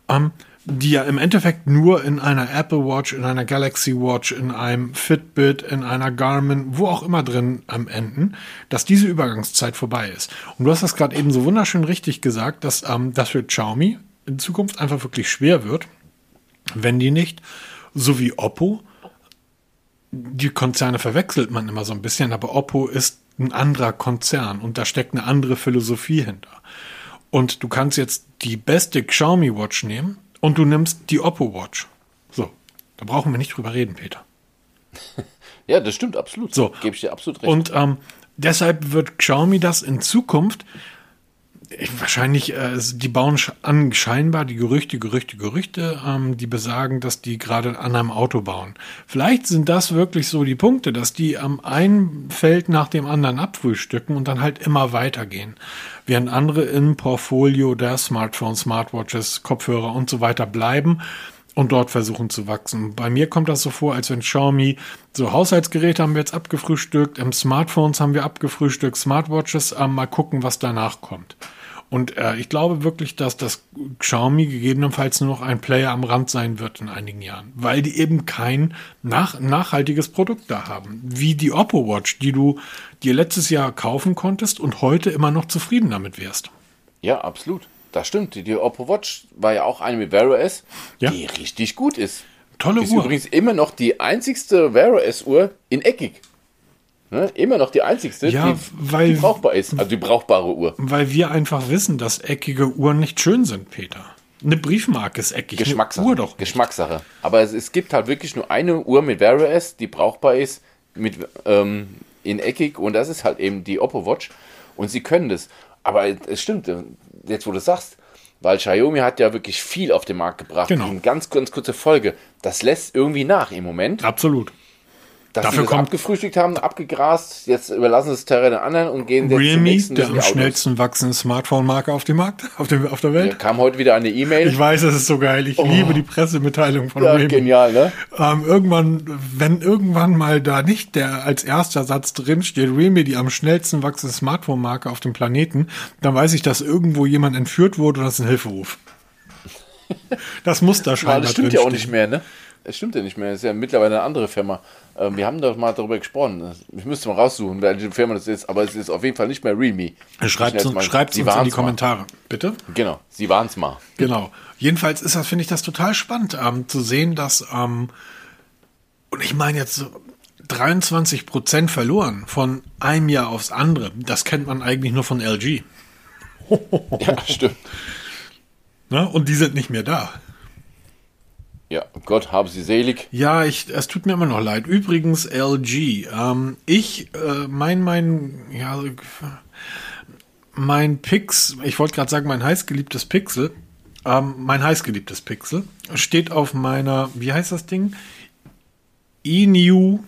ähm, die ja im Endeffekt nur in einer Apple Watch, in einer Galaxy Watch, in einem Fitbit, in einer Garmin, wo auch immer drin am enden, dass diese Übergangszeit vorbei ist. Und du hast das gerade eben so wunderschön richtig gesagt, dass ähm, das für Xiaomi in Zukunft einfach wirklich schwer wird, wenn die nicht, so wie Oppo, die Konzerne verwechselt man immer so ein bisschen, aber Oppo ist ein anderer Konzern und da steckt eine andere Philosophie hinter. Und du kannst jetzt die beste Xiaomi Watch nehmen und du nimmst die Oppo Watch. So, da brauchen wir nicht drüber reden, Peter. Ja, das stimmt absolut. So. Gebe ich dir absolut recht. Und ähm, deshalb wird Xiaomi das in Zukunft wahrscheinlich, äh, die bauen an scheinbar die Gerüchte, Gerüchte, Gerüchte, ähm, die besagen, dass die gerade an einem Auto bauen. Vielleicht sind das wirklich so die Punkte, dass die am einen Feld nach dem anderen abfrühstücken und dann halt immer weitergehen. Während andere im Portfolio der Smartphones, Smartwatches, Kopfhörer und so weiter bleiben und dort versuchen zu wachsen. Bei mir kommt das so vor, als wenn Xiaomi so Haushaltsgeräte haben wir jetzt abgefrühstückt, ähm, Smartphones haben wir abgefrühstückt, Smartwatches, ähm, mal gucken, was danach kommt. Und äh, ich glaube wirklich, dass das Xiaomi gegebenenfalls nur noch ein Player am Rand sein wird in einigen Jahren, weil die eben kein nach, nachhaltiges Produkt da haben. Wie die Oppo Watch, die du dir letztes Jahr kaufen konntest und heute immer noch zufrieden damit wärst. ja, absolut. Das stimmt. Die, die Oppo Watch war ja auch eine mit Wear OS, Ja. die richtig gut ist. Tolle Ist Uhr. übrigens immer noch die einzigste Wear OS Uhr in eckig. Ne? Immer noch die einzigste, Ja, die, weil- die brauchbar ist. Also die brauchbare Uhr. Weil wir einfach wissen, dass eckige Uhren nicht schön sind, Peter. Eine Briefmarke ist eckig. Geschmackssache. Eine Uhr doch. Geschmackssache. Aber es, es gibt halt wirklich nur eine Uhr mit Wear OS, die brauchbar ist, mit, ähm, in eckig und das ist halt eben die Oppo Watch und sie können das. Aber es stimmt, äh, jetzt wo du sagst, weil Xiaomi hat ja wirklich viel auf den Markt gebracht. Genau. In ganz, ganz kurze Folge. Das lässt irgendwie nach im Moment. Absolut. Dass Dafür sie das abgefrühstückt haben, abgegrast, jetzt überlassen sie es Terrain den anderen und gehen jetzt zum Realme, nächsten. der das am schnellsten wachsende Smartphone-Marke auf dem Markt, auf, dem, auf der Da Welt. kam heute wieder eine E-Mail. Ich weiß, es ist so geil. Ich liebe die Pressemitteilung von Oh. Ja, Realme. genial, ne? Ähm, irgendwann, wenn irgendwann mal da nicht der als erster Satz drin steht, Realme, die am schnellsten wachsende Smartphone-Marke auf dem Planeten, dann weiß ich, dass irgendwo jemand entführt wurde und das ist ein Hilferuf. Das muss da scheinbar das stimmt ja auch nicht mehr, ne? Es stimmt ja nicht mehr. Es ist ja mittlerweile eine andere Firma. Ähm, wir haben doch mal darüber gesprochen. Ich müsste mal raussuchen, welche Firma das ist, aber es ist auf jeden Fall nicht mehr Realme. Schreibt Ich uns, mal- schreibt Sie uns in die waren's mal. Kommentare, bitte. Genau, sie waren es mal. Genau. Jedenfalls ist das, finde ich das total spannend, ähm, zu sehen, dass, ähm, und ich meine jetzt so 23 Prozent verloren von einem Jahr aufs andere. Das kennt man eigentlich nur von LG. Ja, stimmt. Ne? Und die sind nicht mehr da. Ja, Gott habe sie selig. Ja, ich, es tut mir immer noch leid. Übrigens, LG. Ähm, ich, äh, mein, mein, ja, mein Pix, ich wollte gerade sagen, mein heißgeliebtes Pixel, ähm, mein heißgeliebtes Pixel, steht auf meiner, wie heißt das Ding? INIU,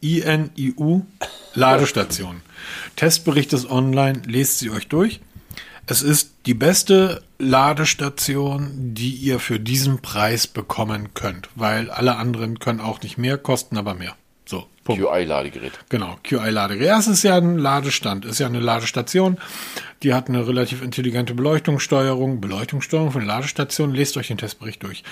INIU Ladestation. Testbericht ist online, lest sie euch durch. Es ist die beste Ladestation, die ihr für diesen Preis bekommen könnt, weil alle anderen können auch nicht mehr, kosten aber mehr. So. QI-Ladegerät. Genau, QI-Ladegerät. Ja, es ist ja ein Ladestand, ist ja eine Ladestation. Die hat eine relativ intelligente Beleuchtungssteuerung. Beleuchtungssteuerung von Ladestation. Lest euch den Testbericht durch.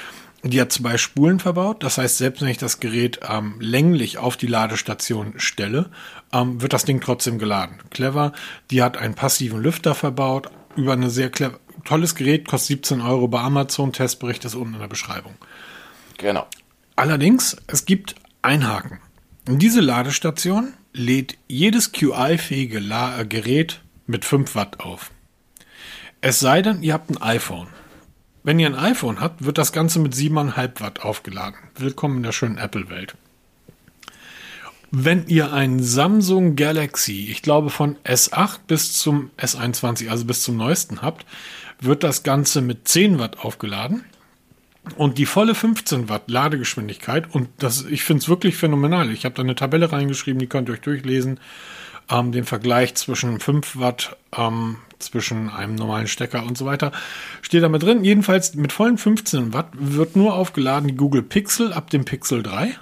Die hat zwei Spulen verbaut. Das heißt, selbst wenn ich das Gerät ähm, länglich auf die Ladestation stelle, ähm, wird das Ding trotzdem geladen. Clever. Die hat einen passiven Lüfter verbaut. Über eine sehr clever, tolles Gerät, kostet 17 Euro bei Amazon. Testbericht ist unten in der Beschreibung. Genau. Allerdings, es gibt einen Haken. Diese Ladestation lädt jedes QI-fähige äh, Gerät mit 5 Watt auf. Es sei denn, ihr habt ein iPhone. Wenn ihr ein iPhone habt, wird das Ganze mit 7,5 Watt aufgeladen. Willkommen in der schönen Apple-Welt. Wenn ihr ein Samsung Galaxy, ich glaube von S8 bis zum S21, also bis zum neuesten habt, wird das Ganze mit 10 Watt aufgeladen. Und die volle 15 Watt Ladegeschwindigkeit, und das, ich finde es wirklich phänomenal. Ich habe da eine Tabelle reingeschrieben, die könnt ihr euch durchlesen. Ähm, den Vergleich zwischen 5 Watt, ähm, zwischen einem normalen Stecker und so weiter, steht da mit drin. Jedenfalls mit vollen 15 Watt wird nur aufgeladen die Google Pixel ab dem Pixel 3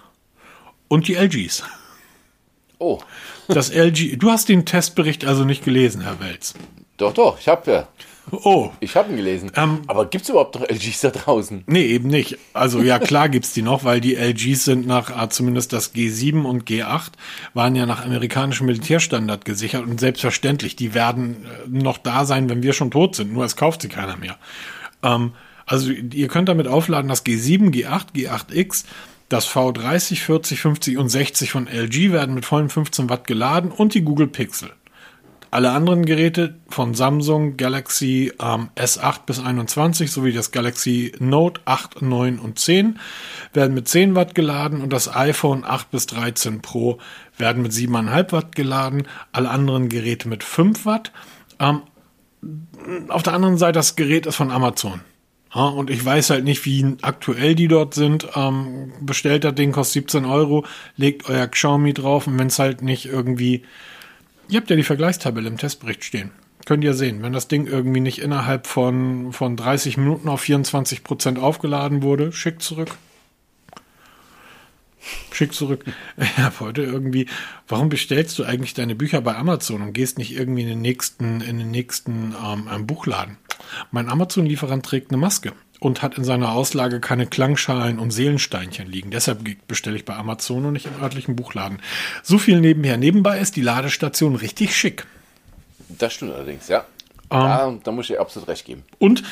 und die LGs. Oh, Das LG, du hast den Testbericht also nicht gelesen, Herr Welz. doch, doch, ich habe ja. Oh, Ich habe ihn gelesen. Ähm, Aber gibt es überhaupt noch LGs da draußen? Nee, eben nicht. Also ja, klar gibt's die noch, weil die LGs sind nach, ah, zumindest das G7 und G8, waren ja nach amerikanischem Militärstandard gesichert und selbstverständlich, die werden äh, noch da sein, wenn wir schon tot sind, nur es kauft sie keiner mehr. Ähm, Also ihr könnt damit aufladen das G7, G8, G8X, das V30, 40, 50 und 60 von LG werden mit vollen 15 Watt geladen und die Google Pixel. Alle anderen Geräte von Samsung Galaxy ähm, S8 bis 21 sowie das Galaxy Note 8, 9 und 10 werden mit 10 Watt geladen und das iPhone 8 bis 13 Pro werden mit 7,5 Watt geladen. Alle anderen Geräte mit 5 Watt. Ähm, auf der anderen Seite, das Gerät ist von Amazon. Ja, und ich weiß halt nicht, wie aktuell die dort sind. Ähm, bestellt das Ding, kostet 17 Euro, legt euer Xiaomi drauf und wenn es halt nicht irgendwie Ihr habt ja die Vergleichstabelle im Testbericht stehen. Könnt ihr sehen, wenn das Ding irgendwie nicht innerhalb von, von 30 Minuten auf 24 Prozent aufgeladen wurde, schickt zurück. Schick zurück. Ich habe heute irgendwie, warum bestellst du eigentlich deine Bücher bei Amazon und gehst nicht irgendwie in den nächsten, in den nächsten ähm, Buchladen? Mein Amazon-Lieferant trägt eine Maske und hat in seiner Auslage keine Klangschalen und Seelensteinchen liegen. Deshalb bestelle ich bei Amazon und nicht im örtlichen Buchladen. So viel nebenher. Nebenbei ist die Ladestation richtig schick. Das stimmt allerdings, ja. Ähm, da, da muss ich absolut recht geben. Und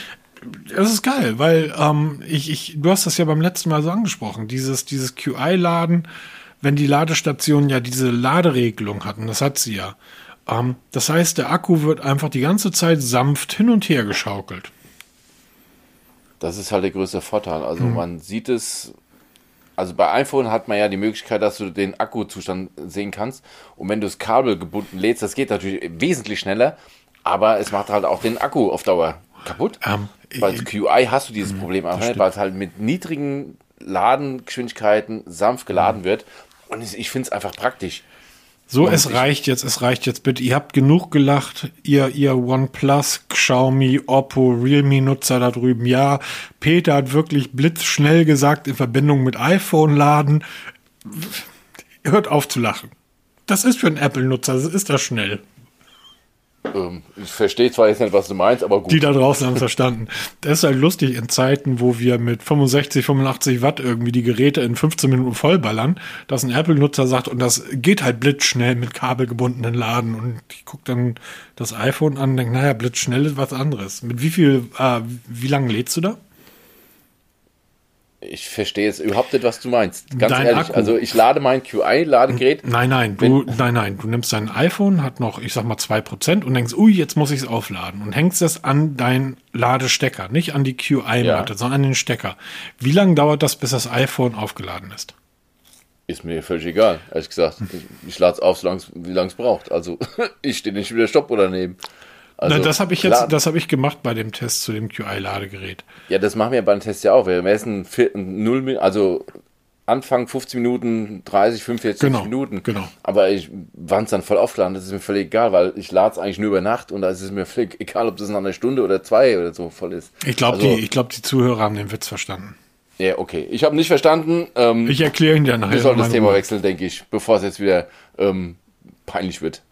es ist geil, weil ähm, ich, ich, du hast das ja beim letzten Mal so angesprochen, dieses, dieses QI-Laden, wenn die Ladestation ja diese Laderegelung hatten, das hat sie ja. Ähm, das heißt, der Akku wird einfach die ganze Zeit sanft hin und her geschaukelt. Das ist halt der größte Vorteil. Also mhm. man sieht es, also bei iPhone hat man ja die Möglichkeit, dass du den Akkuzustand sehen kannst. Und wenn du es kabelgebunden lädst, das geht natürlich wesentlich schneller, aber es macht halt auch den Akku auf Dauer kaputt. Ähm, Bei QI hast du dieses mhm, Problem auch nicht, weil es halt mit niedrigen Ladengeschwindigkeiten sanft geladen mhm. wird. Und ich finde es einfach praktisch. So, es reicht jetzt, es reicht jetzt bitte. Ihr habt genug gelacht, ihr, ihr OnePlus, Xiaomi, Oppo, Realme-Nutzer da drüben. Ja, Peter hat wirklich blitzschnell gesagt, in Verbindung mit iPhone laden. Hört auf zu lachen. Das ist für einen Apple-Nutzer, das ist das schnell. Ähm, ich verstehe zwar jetzt nicht, was du meinst, aber gut. Die da draußen haben es verstanden. Das ist halt lustig in Zeiten, wo wir mit 65, 85 Watt irgendwie die Geräte in 15 Minuten vollballern, dass ein Apple-Nutzer sagt, und das geht halt blitzschnell mit kabelgebundenen Laden. Und ich gucke dann das iPhone an und denke, naja, blitzschnell ist was anderes. Mit wie viel, äh, wie lange lädst du da? Ich verstehe jetzt überhaupt nicht, was du meinst. Ganz Dein ehrlich, Akku. also ich lade mein QI-Ladegerät. Nein, nein, du, nein, nein, du nimmst dein iPhone, hat noch, ich sag mal, zwei Prozent und denkst, ui, jetzt muss ich es aufladen und hängst das an deinen Ladestecker, nicht an die QI-Matte, ja. sondern an den Stecker. Wie lange dauert das, bis das iPhone aufgeladen ist? Ist mir völlig egal, ehrlich gesagt. Ich, ich lade es auf, wie lange es braucht. Also ich stehe nicht wieder Stopp oder daneben. Also, Na, das habe ich jetzt, das habe ich gemacht bei dem Test zu dem QI-Ladegerät. Ja, das machen wir beim Test ja auch. Wir messen 0, also Anfang 15 Minuten, 30, 45 genau, Minuten. Genau. Aber ich, wann es dann voll aufgeladen das ist mir völlig egal, weil ich lade es eigentlich nur über Nacht und da ist es mir völlig egal, ob das nach einer Stunde oder zwei oder so voll ist. Ich glaube, also, die, glaub, die Zuhörer haben den Witz verstanden. Ja, okay. Ich habe nicht verstanden. Ähm, ich erkläre ihn dir nachher. Wir sollten das Thema wechseln, denke ich, bevor es jetzt wieder ähm, peinlich wird.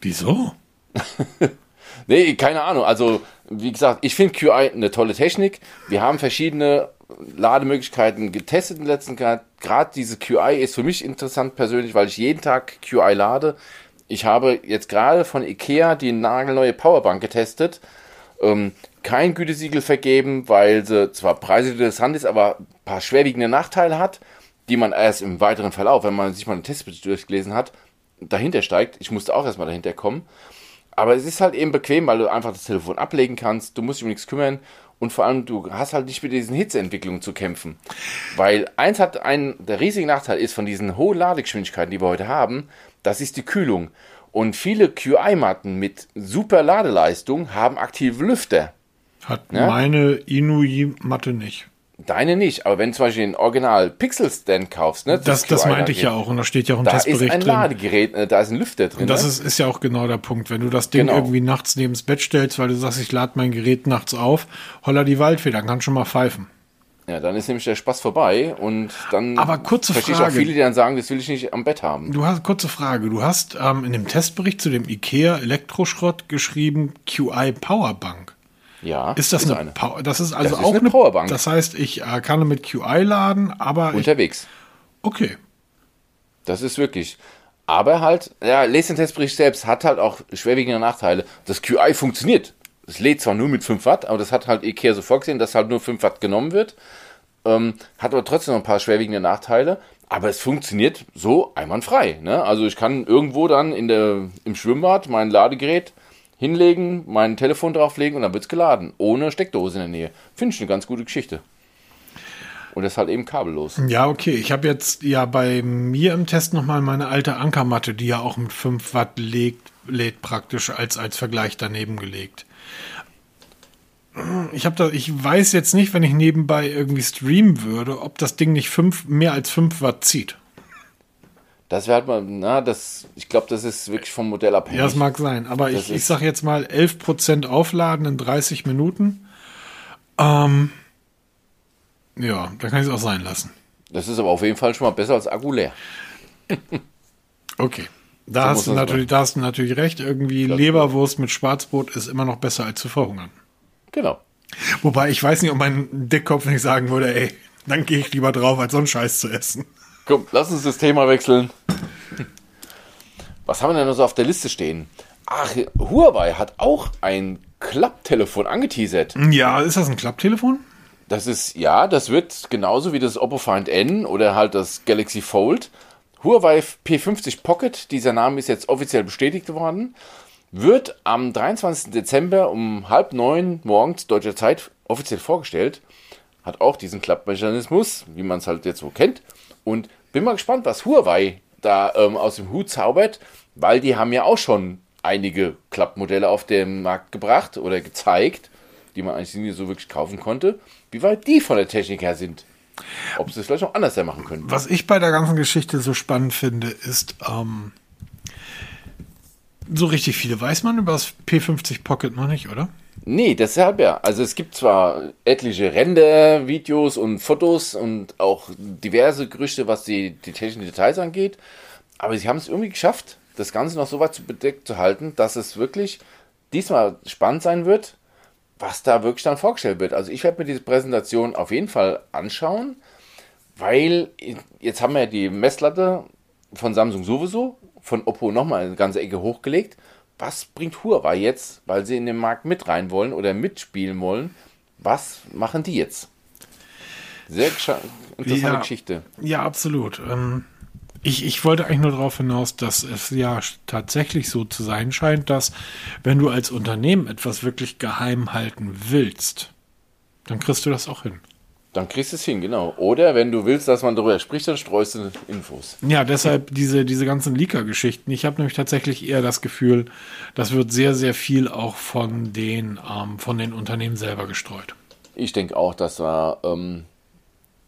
Wieso? Nee, keine Ahnung. Also, wie gesagt, ich finde QI eine tolle Technik. Wir haben verschiedene Lademöglichkeiten getestet im letzten Jahr. Gerade diese QI ist für mich interessant persönlich, weil ich jeden Tag QI lade. Ich habe jetzt gerade von Ikea die nagelneue Powerbank getestet. Ähm, kein Gütesiegel vergeben, weil sie zwar preislich interessant ist, aber ein paar schwerwiegende Nachteile hat, die man erst im weiteren Verlauf, wenn man sich mal einen Testbericht durchgelesen hat, dahinter steigt. Ich musste auch erstmal dahinter kommen. Aber es ist halt eben bequem, weil du einfach das Telefon ablegen kannst, du musst dich um nichts kümmern und vor allem du hast halt nicht mit diesen Hitzeentwicklungen zu kämpfen. Weil eins hat einen, der riesige Nachteil ist von diesen hohen Ladegeschwindigkeiten, die wir heute haben, das ist die Kühlung. Und viele QI-Matten mit super Ladeleistung haben aktive Lüfter. Hat ja? meine Inui-Matte nicht. Deine nicht, aber wenn du zum Beispiel den Original Pixel Stand kaufst, ne? Das, das, meinte ich ja auch und da steht ja auch ein da Testbericht Da ist ein Ladegerät, äh, da ist ein Lüfter drin. Und das ne? ist, ist ja auch genau der Punkt. Wenn du das Ding genau. irgendwie nachts neben das Bett stellst, weil du sagst, ich lade mein Gerät nachts auf, holla die Waldfeder, dann kann schon mal pfeifen. Ja, dann ist nämlich der Spaß vorbei und dann Aber kurze verstehe Frage. ich auch viele, die dann sagen, das will ich nicht am Bett haben. Du hast kurze Frage. Du hast ähm, in dem Testbericht zu dem IKEA Elektroschrott geschrieben QI Powerbank. Ja. Ist das, ist eine, eine. Das ist also das ist auch eine Powerbank. Das heißt, ich äh, kann mit QI laden, aber. Unterwegs. Ich, okay. Das ist wirklich. Aber halt, ja, lest den Testbericht selbst, hat halt auch schwerwiegende Nachteile. Das QI funktioniert. es lädt zwar nur mit 5 Watt, aber das hat halt Ikea so vorgesehen, dass halt nur 5 Watt genommen wird. Ähm, hat aber trotzdem noch ein paar schwerwiegende Nachteile. Aber es funktioniert so einwandfrei. Ne? Also ich kann irgendwo dann in der, im Schwimmbad mein Ladegerät hinlegen, mein Telefon drauflegen und dann wird es geladen. Ohne Steckdose in der Nähe. Finde ich eine ganz gute Geschichte. Und das ist halt eben kabellos. Ja, okay. Ich habe jetzt ja bei mir im Test nochmal meine alte Ankermatte, die ja auch mit 5 Watt legt, lädt praktisch als, als Vergleich daneben gelegt. Ich da, ich weiß jetzt nicht, wenn ich nebenbei irgendwie streamen würde, ob das Ding nicht fünf, mehr als 5 Watt zieht. Das wäre halt mal, na, das, ich glaube, das ist wirklich vom Modell abhängig. Ja, das mag sein, aber Das ich, ich ist- sag jetzt mal 11% aufladen in 30 Minuten. Ähm, ja, da kann ich es auch sein lassen. Das ist aber auf jeden Fall schon mal besser als Akku leer. Okay. Da, So hast du das natürlich, da hast du natürlich recht. Irgendwie Leberwurst mit Schwarzbrot ist immer noch besser als zu verhungern. Genau. Wobei ich weiß nicht, ob mein Dickkopf nicht sagen würde, ey, dann gehe ich lieber drauf, als so einen Scheiß zu essen. Komm, lass uns das Thema wechseln. Was haben wir denn noch so auf der Liste stehen? Ach, Huawei hat auch ein Klapptelefon angeteasert. Ja, ist das ein Klapptelefon? Das ist, ja, das wird genauso wie das Oppo Find N oder halt das Galaxy Fold. Huawei P50 Pocket, dieser Name ist jetzt offiziell bestätigt worden, wird am 23. Dezember um halb neun morgens deutscher Zeit offiziell vorgestellt. Hat auch diesen Klappmechanismus, wie man es halt jetzt so kennt. Und bin mal gespannt, was Huawei da ähm, aus dem Hut zaubert, weil die haben ja auch schon einige Klappmodelle auf den Markt gebracht oder gezeigt, die man eigentlich nie so wirklich kaufen konnte, wie weit die von der Technik her sind. Ob sie es vielleicht noch anders machen können. Was ich bei der ganzen Geschichte so spannend finde, ist, ähm, so richtig viele weiß man über das P50 Pocket noch nicht, oder? Nee, deshalb ja. Also es gibt zwar etliche Render-Videos und Fotos und auch diverse Gerüchte, was die, die technischen Details angeht, aber sie haben es irgendwie geschafft, das Ganze noch so weit zu bedeckt zu halten, dass es wirklich diesmal spannend sein wird, was da wirklich dann vorgestellt wird. Also ich werde mir diese Präsentation auf jeden Fall anschauen, weil jetzt haben wir ja die Messlatte von Samsung sowieso, von Oppo nochmal eine ganze Ecke hochgelegt. Was bringt Huawei jetzt, weil sie in den Markt mit rein wollen oder mitspielen wollen? Was machen die jetzt? Sehr interessante Ja. Geschichte. Ja, absolut. Ähm, ich, ich wollte eigentlich nur darauf hinaus, dass es ja tatsächlich so zu sein scheint, dass wenn du als Unternehmen etwas wirklich geheim halten willst, dann kriegst du das auch hin. Dann kriegst du es hin, genau. Oder wenn du willst, dass man darüber spricht, dann streust du Infos. Ja, deshalb diese, diese ganzen Leaker-Geschichten. Ich habe nämlich tatsächlich eher das Gefühl, das wird sehr, sehr viel auch von den, ähm, von den Unternehmen selber gestreut. Ich denke auch, dass da, ähm,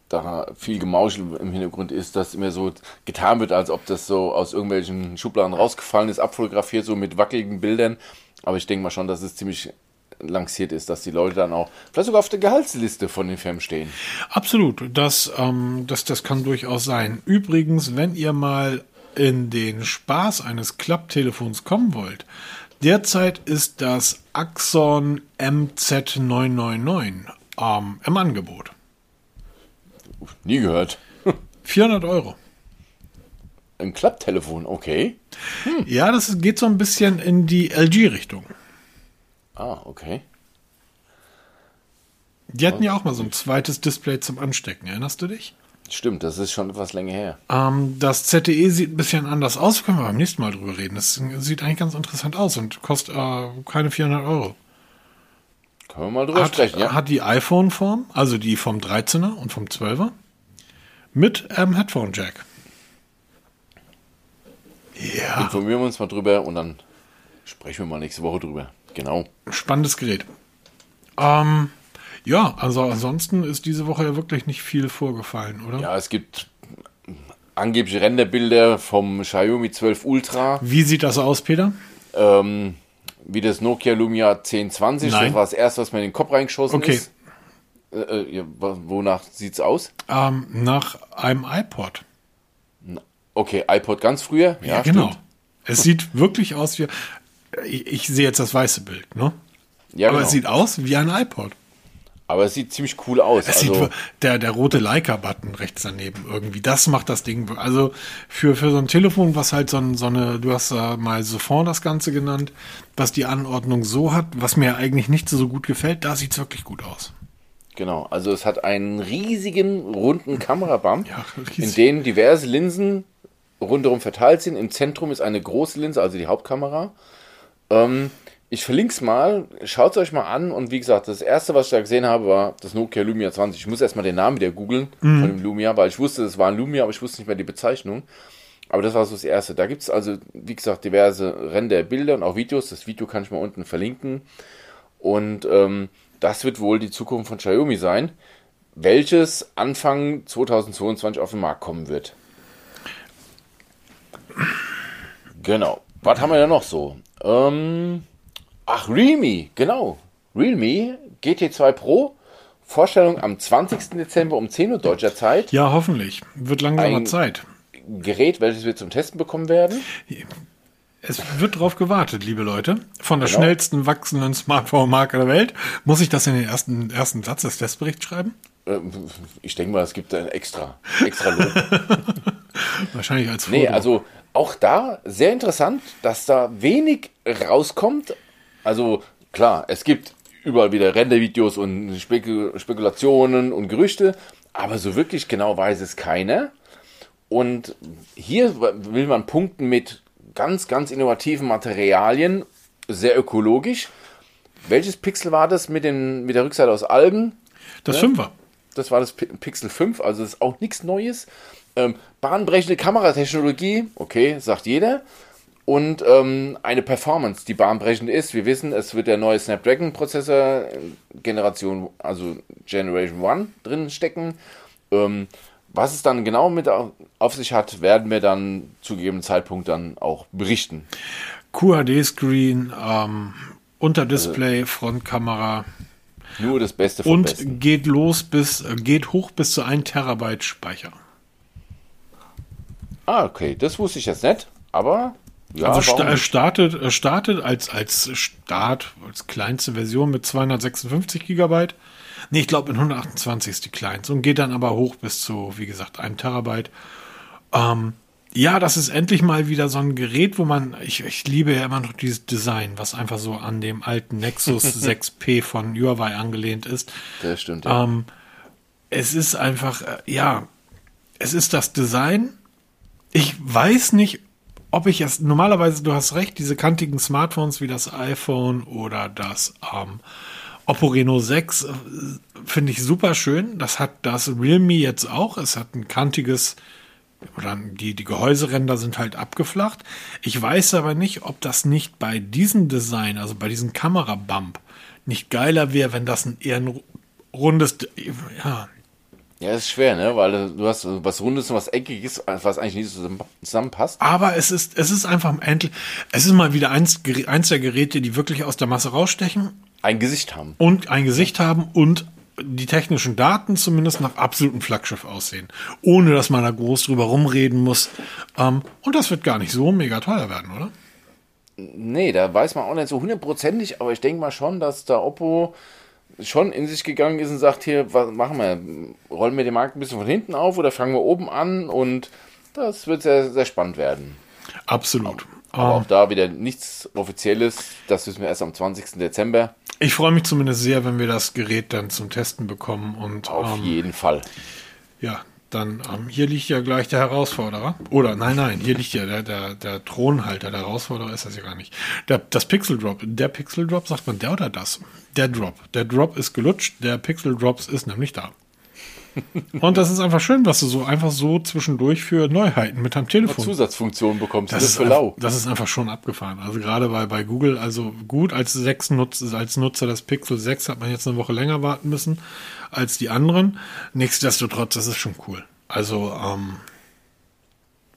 da viel Gemauschel im Hintergrund ist, dass immer so getan wird, als ob das so aus irgendwelchen Schubladen rausgefallen ist, abfotografiert, so mit wackeligen Bildern. Aber ich denke mal schon, dass es ziemlich lanciert ist, dass die Leute dann auch vielleicht sogar auf der Gehaltsliste von den Firmen stehen. Absolut, das, ähm, das, das kann durchaus sein. Übrigens, wenn ihr mal in den Spaß eines Klapptelefons kommen wollt, derzeit ist das Axon MZ999 ähm, im Angebot. Nie gehört. 400 Euro. Ein Klapptelefon, okay. Ja, das geht so ein bisschen in die LG-Richtung. Ah, okay. Die hatten ja auch mal so ein zweites Display zum Anstecken, erinnerst du dich? Stimmt, das ist schon etwas länger her. Ähm, das ZTE sieht ein bisschen anders aus, können wir beim nächsten Mal drüber reden. Das sieht eigentlich ganz interessant aus und kostet äh, keine 400 Euro. Können wir mal drüber Hat, sprechen, ja? hat die iPhone-Form, also die vom 13er und vom 12er, mit ähm, Headphone-Jack. Ja, Informieren wir uns mal drüber und dann sprechen wir mal nächste Woche drüber. Genau. spannendes Gerät. Ähm, ja, also ansonsten ist diese Woche ja wirklich nicht viel vorgefallen, oder? Ja, es gibt angebliche Renderbilder vom Xiaomi 12 Ultra, Wie sieht das aus, Peter? ähm, wie das Nokia Lumia 1020. Nein. Das war das erste, was mir in den Kopf reingeschossen Okay. ist. Äh, äh, ja, wonach sieht's aus? Ähm, nach einem iPod. Okay, iPod ganz früher. Ja, genau. stimmt. Es sieht wirklich aus wie. Ich, ich sehe jetzt das weiße Bild, ne? Ja, Aber genau. es sieht aus wie ein iPod. Aber es sieht ziemlich cool aus. Es also, sieht, der, der rote Leica-Button rechts daneben irgendwie, das macht das Ding. Also für, für so ein Telefon, was halt so, ein, so eine, du hast da mal Sophon das Ganze genannt, was die Anordnung so hat, was mir eigentlich nicht so gut gefällt, da sieht es wirklich gut aus. Genau, also es hat einen riesigen runden Kamerabump, Ja, in dem diverse Linsen rundherum verteilt sind. Im Zentrum ist eine große Linse, also die Hauptkamera. Ähm, ich verlinke es mal, schaut es euch mal an und wie gesagt, das erste, was ich da gesehen habe, war das Nokia Lumia 20. Ich muss erstmal den Namen wieder googeln von dem Lumia, weil ich wusste, es war ein Lumia, aber ich wusste nicht mehr die Bezeichnung. Aber das war so das erste. Da gibt es also, wie gesagt, diverse Renderbilder und auch Videos. Das Video kann ich mal unten verlinken. Und ähm, das wird wohl die Zukunft von Xiaomi sein, welches Anfang 2022 auf den Markt kommen wird. Genau. Was haben wir da noch so? Ähm, ach, Realme, genau. Realme GT2 Pro. Vorstellung am 20. Dezember um 10 Uhr deutscher Zeit. Ja, hoffentlich. Wird langsam Zeit. Gerät, welches wir zum Testen bekommen werden. Es wird drauf gewartet, liebe Leute. Von der Genau. schnellsten wachsenden Smartphone-Marke der Welt. Muss ich das in den ersten, ersten Satz des Testberichts schreiben? Ähm, Ich denke mal, es gibt ein extra, extra Lob. Wahrscheinlich als Foto. Nee, also auch da sehr interessant, dass da wenig rauskommt. Also klar, es gibt überall wieder Rendervideos und Spekul Spekulationen und Gerüchte, aber so wirklich genau weiß es keiner. Und hier will man punkten mit ganz, ganz innovativen Materialien, sehr ökologisch. Welches Pixel war das mit, den, mit der Rückseite aus Algen? das Fünfer. Das war das Pi- Pixel 5, also das ist auch nichts Neues. Ähm, bahnbrechende Kameratechnologie, okay, sagt jeder. Und ähm, eine Performance, die bahnbrechend ist. Wir wissen, es wird der neue Snapdragon-Prozessor äh, Generation, also Generation 1 drin stecken. Ähm, was es dann genau mit au- auf sich hat, werden wir dann zu gegebenen Zeitpunkt dann auch berichten. QHD-Screen, ähm, Unterdisplay, Frontkamera Nur das Beste vom und Besten. geht los bis, äh, geht hoch bis zu 1 Terabyte Speicher. Ah, okay, das wusste ich jetzt nicht, aber ja, also sta startet, äh, startet als, als Start, als kleinste Version mit 256 Gigabyte. Nee, ich glaube in 128 ist die kleinste und geht dann aber hoch bis zu, wie gesagt, 1 Terabyte. Ähm, ja, das ist endlich mal wieder so ein Gerät, wo man, ich, ich liebe ja immer noch dieses Design, was einfach so an dem alten Nexus 6P von Huawei angelehnt ist. das stimmt. Ja. Ähm, es ist einfach, äh, ja, es ist das Design. Ich weiß nicht, ob ich es, normalerweise, du hast recht, diese kantigen Smartphones wie das iPhone oder das ähm, Oppo Reno 6 äh, finde ich super schön. Das hat das Realme jetzt auch. Es hat ein kantiges, oder die, die Gehäuseränder sind halt abgeflacht. Ich weiß aber nicht, ob das nicht bei diesem Design, also bei diesem Kamerabump, nicht geiler wäre, wenn das ein eher ein rundes, ja, Ja, ist schwer, ne? Weil du hast was Rundes und was Eckiges, was eigentlich nicht so zusammenpasst. Aber es ist, es ist einfach endlich, es ist mal wieder eins, eins der Geräte, die wirklich aus der Masse rausstechen Ein Gesicht haben. und ein Gesicht haben und die technischen Daten zumindest nach absolutem Flaggschiff aussehen. Ohne dass man da groß drüber rumreden muss. Ähm, und das wird gar nicht so mega teuer werden, oder? Nee, da weiß man auch nicht so hundertprozentig, aber ich denke mal schon, dass da Oppo schon in sich gegangen ist und sagt, hier, was machen wir? Rollen wir den Markt ein bisschen von hinten auf oder fangen wir oben an? Und das wird sehr, sehr spannend werden. Absolut. Aber Ähm, auch da wieder nichts Offizielles. Das wissen wir erst am 20. Dezember. Ich freue mich zumindest sehr, wenn wir das Gerät dann zum Testen bekommen und Auf ähm, jeden Fall. Ja, dann ähm, hier liegt ja gleich der Herausforderer. Oder nein, nein, hier liegt ja der, der, der Thronhalter. Der Herausforderer ist das ja gar nicht. Der, das Pixel Drop. Der Pixel Drop, sagt man der oder das? Der Drop. Der Drop ist gelutscht, der Pixel Drops ist nämlich da. Und das ist einfach schön, was du so einfach so zwischendurch für Neuheiten mit deinem Telefon. Zusatzfunktionen bekommst Das ist, für lau. das ist einfach schon abgefahren. Also gerade bei, bei Google, also gut, als, 6 Nutz, als Nutzer des Pixel 6 hat man jetzt eine Woche länger warten müssen als die anderen. Nichtsdestotrotz, das ist schon cool. Also ähm,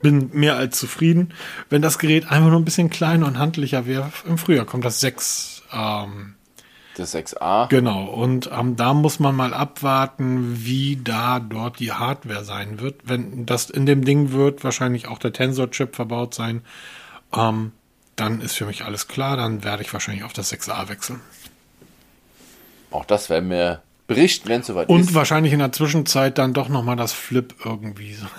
bin mehr als zufrieden. Wenn das Gerät einfach nur ein bisschen kleiner und handlicher wäre, im Frühjahr kommt das 6 ähm, Das 6a. Genau, und ähm, da muss man mal abwarten, wie da dort die Hardware sein wird. Wenn das in dem Ding wird, wahrscheinlich auch der Tensor-Chip verbaut sein, ähm, dann ist für mich alles klar, dann werde ich wahrscheinlich auf das 6a wechseln. Auch das werden wir berichten, wenn es soweit Und ist. wahrscheinlich in der Zwischenzeit dann doch nochmal das Flip irgendwie. so.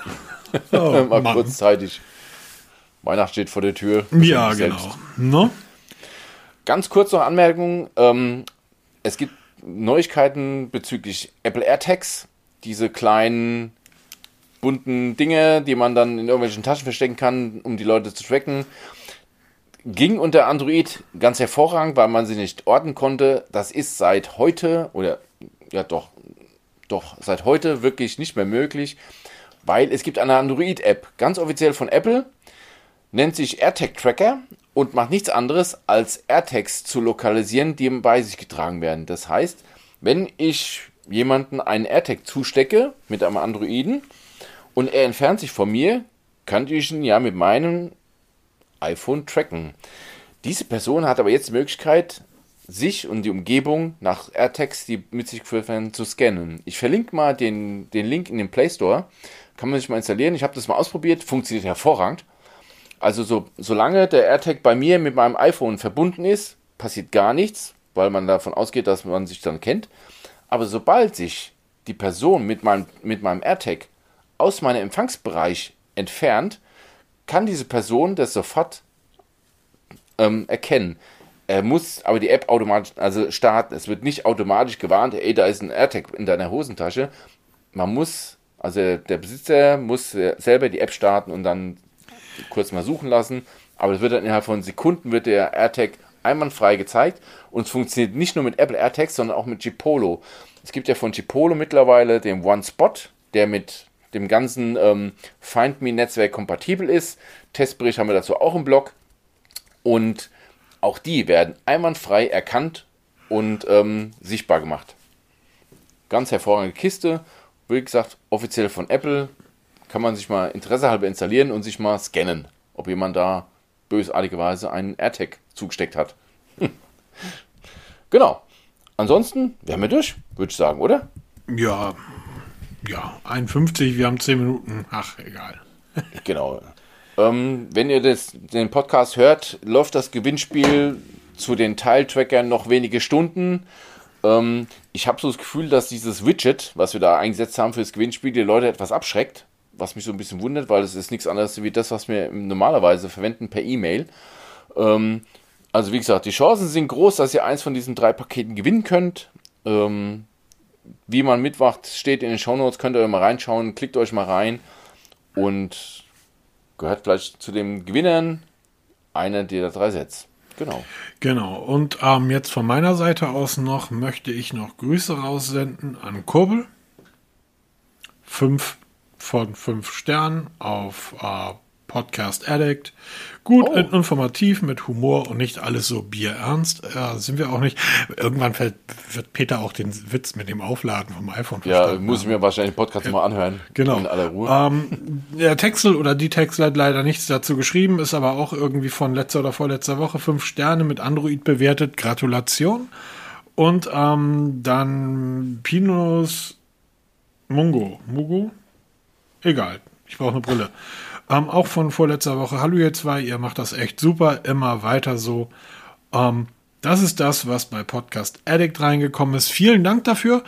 Oh, Mal Mann. kurzzeitig. Weihnachten steht vor der Tür. Ja, genau. Ne? Ganz kurz noch Anmerkung. Ähm, es gibt Neuigkeiten bezüglich Apple AirTags. Diese kleinen bunten Dinge, die man dann in irgendwelchen Taschen verstecken kann, um die Leute zu tracken. Ging unter Android ganz hervorragend, weil man sie nicht orten konnte. Das ist seit heute, oder ja doch, doch seit heute wirklich nicht mehr möglich, weil es gibt eine Android-App, ganz offiziell von Apple, nennt sich AirTag Tracker und macht nichts anderes, als AirTags zu lokalisieren, die bei sich getragen werden. Das heißt, wenn ich jemanden einen AirTag zustecke mit einem Androiden und er entfernt sich von mir, kann ich ihn ja mit meinem iPhone tracken. Diese Person hat aber jetzt die Möglichkeit, sich und die Umgebung nach AirTags, die mit sich geführt werden, zu scannen. Ich verlinke mal den, den Link in den Play Store. Kann man sich mal installieren. Ich habe das mal ausprobiert. Funktioniert hervorragend. Also so, solange der AirTag bei mir mit meinem iPhone verbunden ist, passiert gar nichts, weil man davon ausgeht, dass man sich dann kennt. Aber sobald sich die Person mit meinem, mit meinem AirTag aus meinem Empfangsbereich entfernt, kann diese Person das sofort ähm, erkennen. Er muss aber die App automatisch, also starten. Es wird nicht automatisch gewarnt, ey, da ist ein AirTag in deiner Hosentasche. Man muss, also der Besitzer muss selber die App starten und dann kurz mal suchen lassen. Aber es wird dann innerhalb von Sekunden wird der AirTag einwandfrei gezeigt und es funktioniert nicht nur mit Apple AirTags, sondern auch mit Gpolo. Es gibt ja von Gpolo mittlerweile den OneSpot, der mit dem ganzen ähm, FindMe-Netzwerk kompatibel ist. Testbericht haben wir dazu auch im Blog. Und auch die werden einwandfrei erkannt und ähm, sichtbar gemacht. Ganz hervorragende Kiste. Wie gesagt, offiziell von Apple. Kann man sich mal interessehalber installieren und sich mal scannen, ob jemand da bösartigerweise einen AirTag zugesteckt hat. Hm. Genau. Ansonsten wären wir durch, würde ich sagen, oder? Ja, ja, 51, wir haben 10 Minuten. Ach, egal. Genau. Ähm, wenn ihr das, den Podcast hört, läuft das Gewinnspiel zu den Teiltrackern noch wenige Stunden. Ähm, ich habe so das Gefühl, dass dieses Widget, was wir da eingesetzt haben für das Gewinnspiel, die Leute etwas abschreckt. Was mich so ein bisschen wundert, weil es ist nichts anderes wie das, was wir normalerweise verwenden per E-Mail. Ähm, also wie gesagt, die Chancen sind groß, dass ihr eins von diesen drei Paketen gewinnen könnt. Ähm, wie man mitmacht, steht in den Shownotes, könnt ihr mal reinschauen, klickt euch mal rein und gehört vielleicht zu den Gewinnern einer dieser drei Sets. Genau. Genau. Und ähm, jetzt von meiner Seite aus noch möchte ich noch Grüße raussenden an Kurbel. Fünf von fünf Sternen auf äh, Podcast Addict. Gut, Oh. informativ, mit Humor und nicht alles so bierernst. Äh, sind wir auch nicht. Irgendwann fällt, wird Peter auch den Witz mit dem Aufladen vom iPhone Ja, muss ich mir wahrscheinlich Podcast mal anhören. Genau. In aller Ruhe. Ähm, der Texel oder die Texel hat leider nichts dazu geschrieben, ist aber auch irgendwie von letzter oder vorletzter Woche fünf Sterne mit Android bewertet. Gratulation. Und ähm, dann Pinus Mungo. Mugo? Egal. Ich brauche eine Brille. Ähm, auch von vorletzter Woche. Hallo ihr zwei, ihr macht das echt super. Immer weiter so. Ähm, das ist das, was bei Podcast Addict reingekommen ist. Vielen Dank dafür.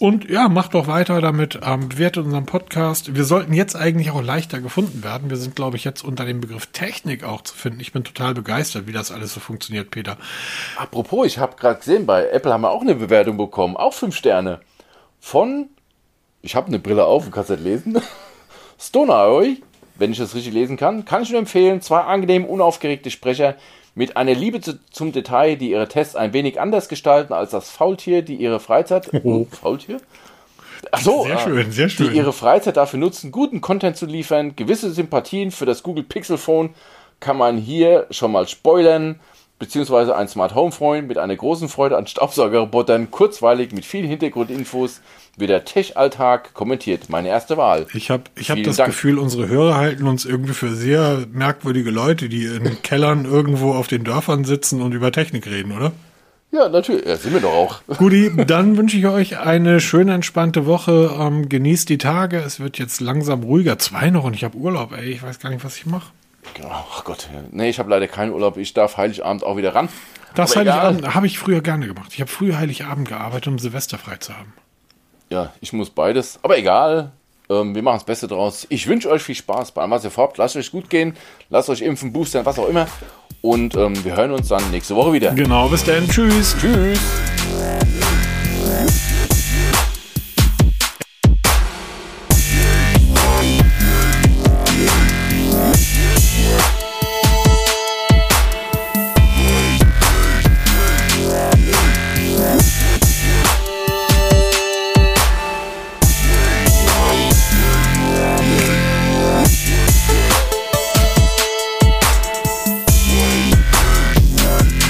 Und ja, macht doch weiter damit. Ähm, bewertet unseren Podcast. Wir sollten jetzt eigentlich auch leichter gefunden werden. Wir sind, glaube ich, jetzt unter dem Begriff Technik auch zu finden. Ich bin total begeistert, wie das alles so funktioniert, Peter. Apropos, ich habe gerade gesehen, bei Apple haben wir auch eine Bewertung bekommen. Auch fünf Sterne. Von, ich habe eine Brille auf und kann es nicht lesen. Stoneroy, wenn ich das richtig lesen kann, kann ich nur empfehlen. Zwei angenehm unaufgeregte Sprecher mit einer Liebe zu, zum Detail, die ihre Tests ein wenig anders gestalten als das Faultier, die ihre Freizeit. Oh, Faultier? Ach so, Sehr ah, schön, sehr schön. Die ihre Freizeit dafür nutzen, guten Content zu liefern. Gewisse Sympathien für das Google Pixel Phone kann man hier schon mal spoilern. Beziehungsweise ein Smart Home Freund mit einer großen Freude an Staubsaugerrobotern, kurzweilig mit vielen Hintergrundinfos, wie der Tech-Alltag kommentiert. Meine erste Wahl. Ich habe ich hab das Dank. Gefühl, unsere Hörer halten uns irgendwie für sehr merkwürdige Leute, die in Kellern irgendwo auf den Dörfern sitzen und über Technik reden, oder? Ja, natürlich. Ja, sind wir doch auch. Guti, dann wünsche ich euch eine schöne, entspannte Woche. Ähm, genießt die Tage. Es wird jetzt langsam ruhiger. Zwei noch und ich habe Urlaub, ey. Ich weiß gar nicht, was ich mache. Ach Gott, nee, ich habe leider keinen Urlaub. Ich darf Heiligabend auch wieder ran. Das Heiligabend habe ich früher gerne gemacht. Ich habe früher Heiligabend gearbeitet, um Silvester frei zu haben. Ja, ich muss beides. Aber egal, ähm, wir machen das Beste draus. Ich wünsche euch viel Spaß bei allem, was ihr vorhabt. Lasst euch gut gehen, lasst euch impfen, boostern, was auch immer. Und ähm, wir hören uns dann nächste Woche wieder. Genau, bis dann. Tschüss. Tschüss.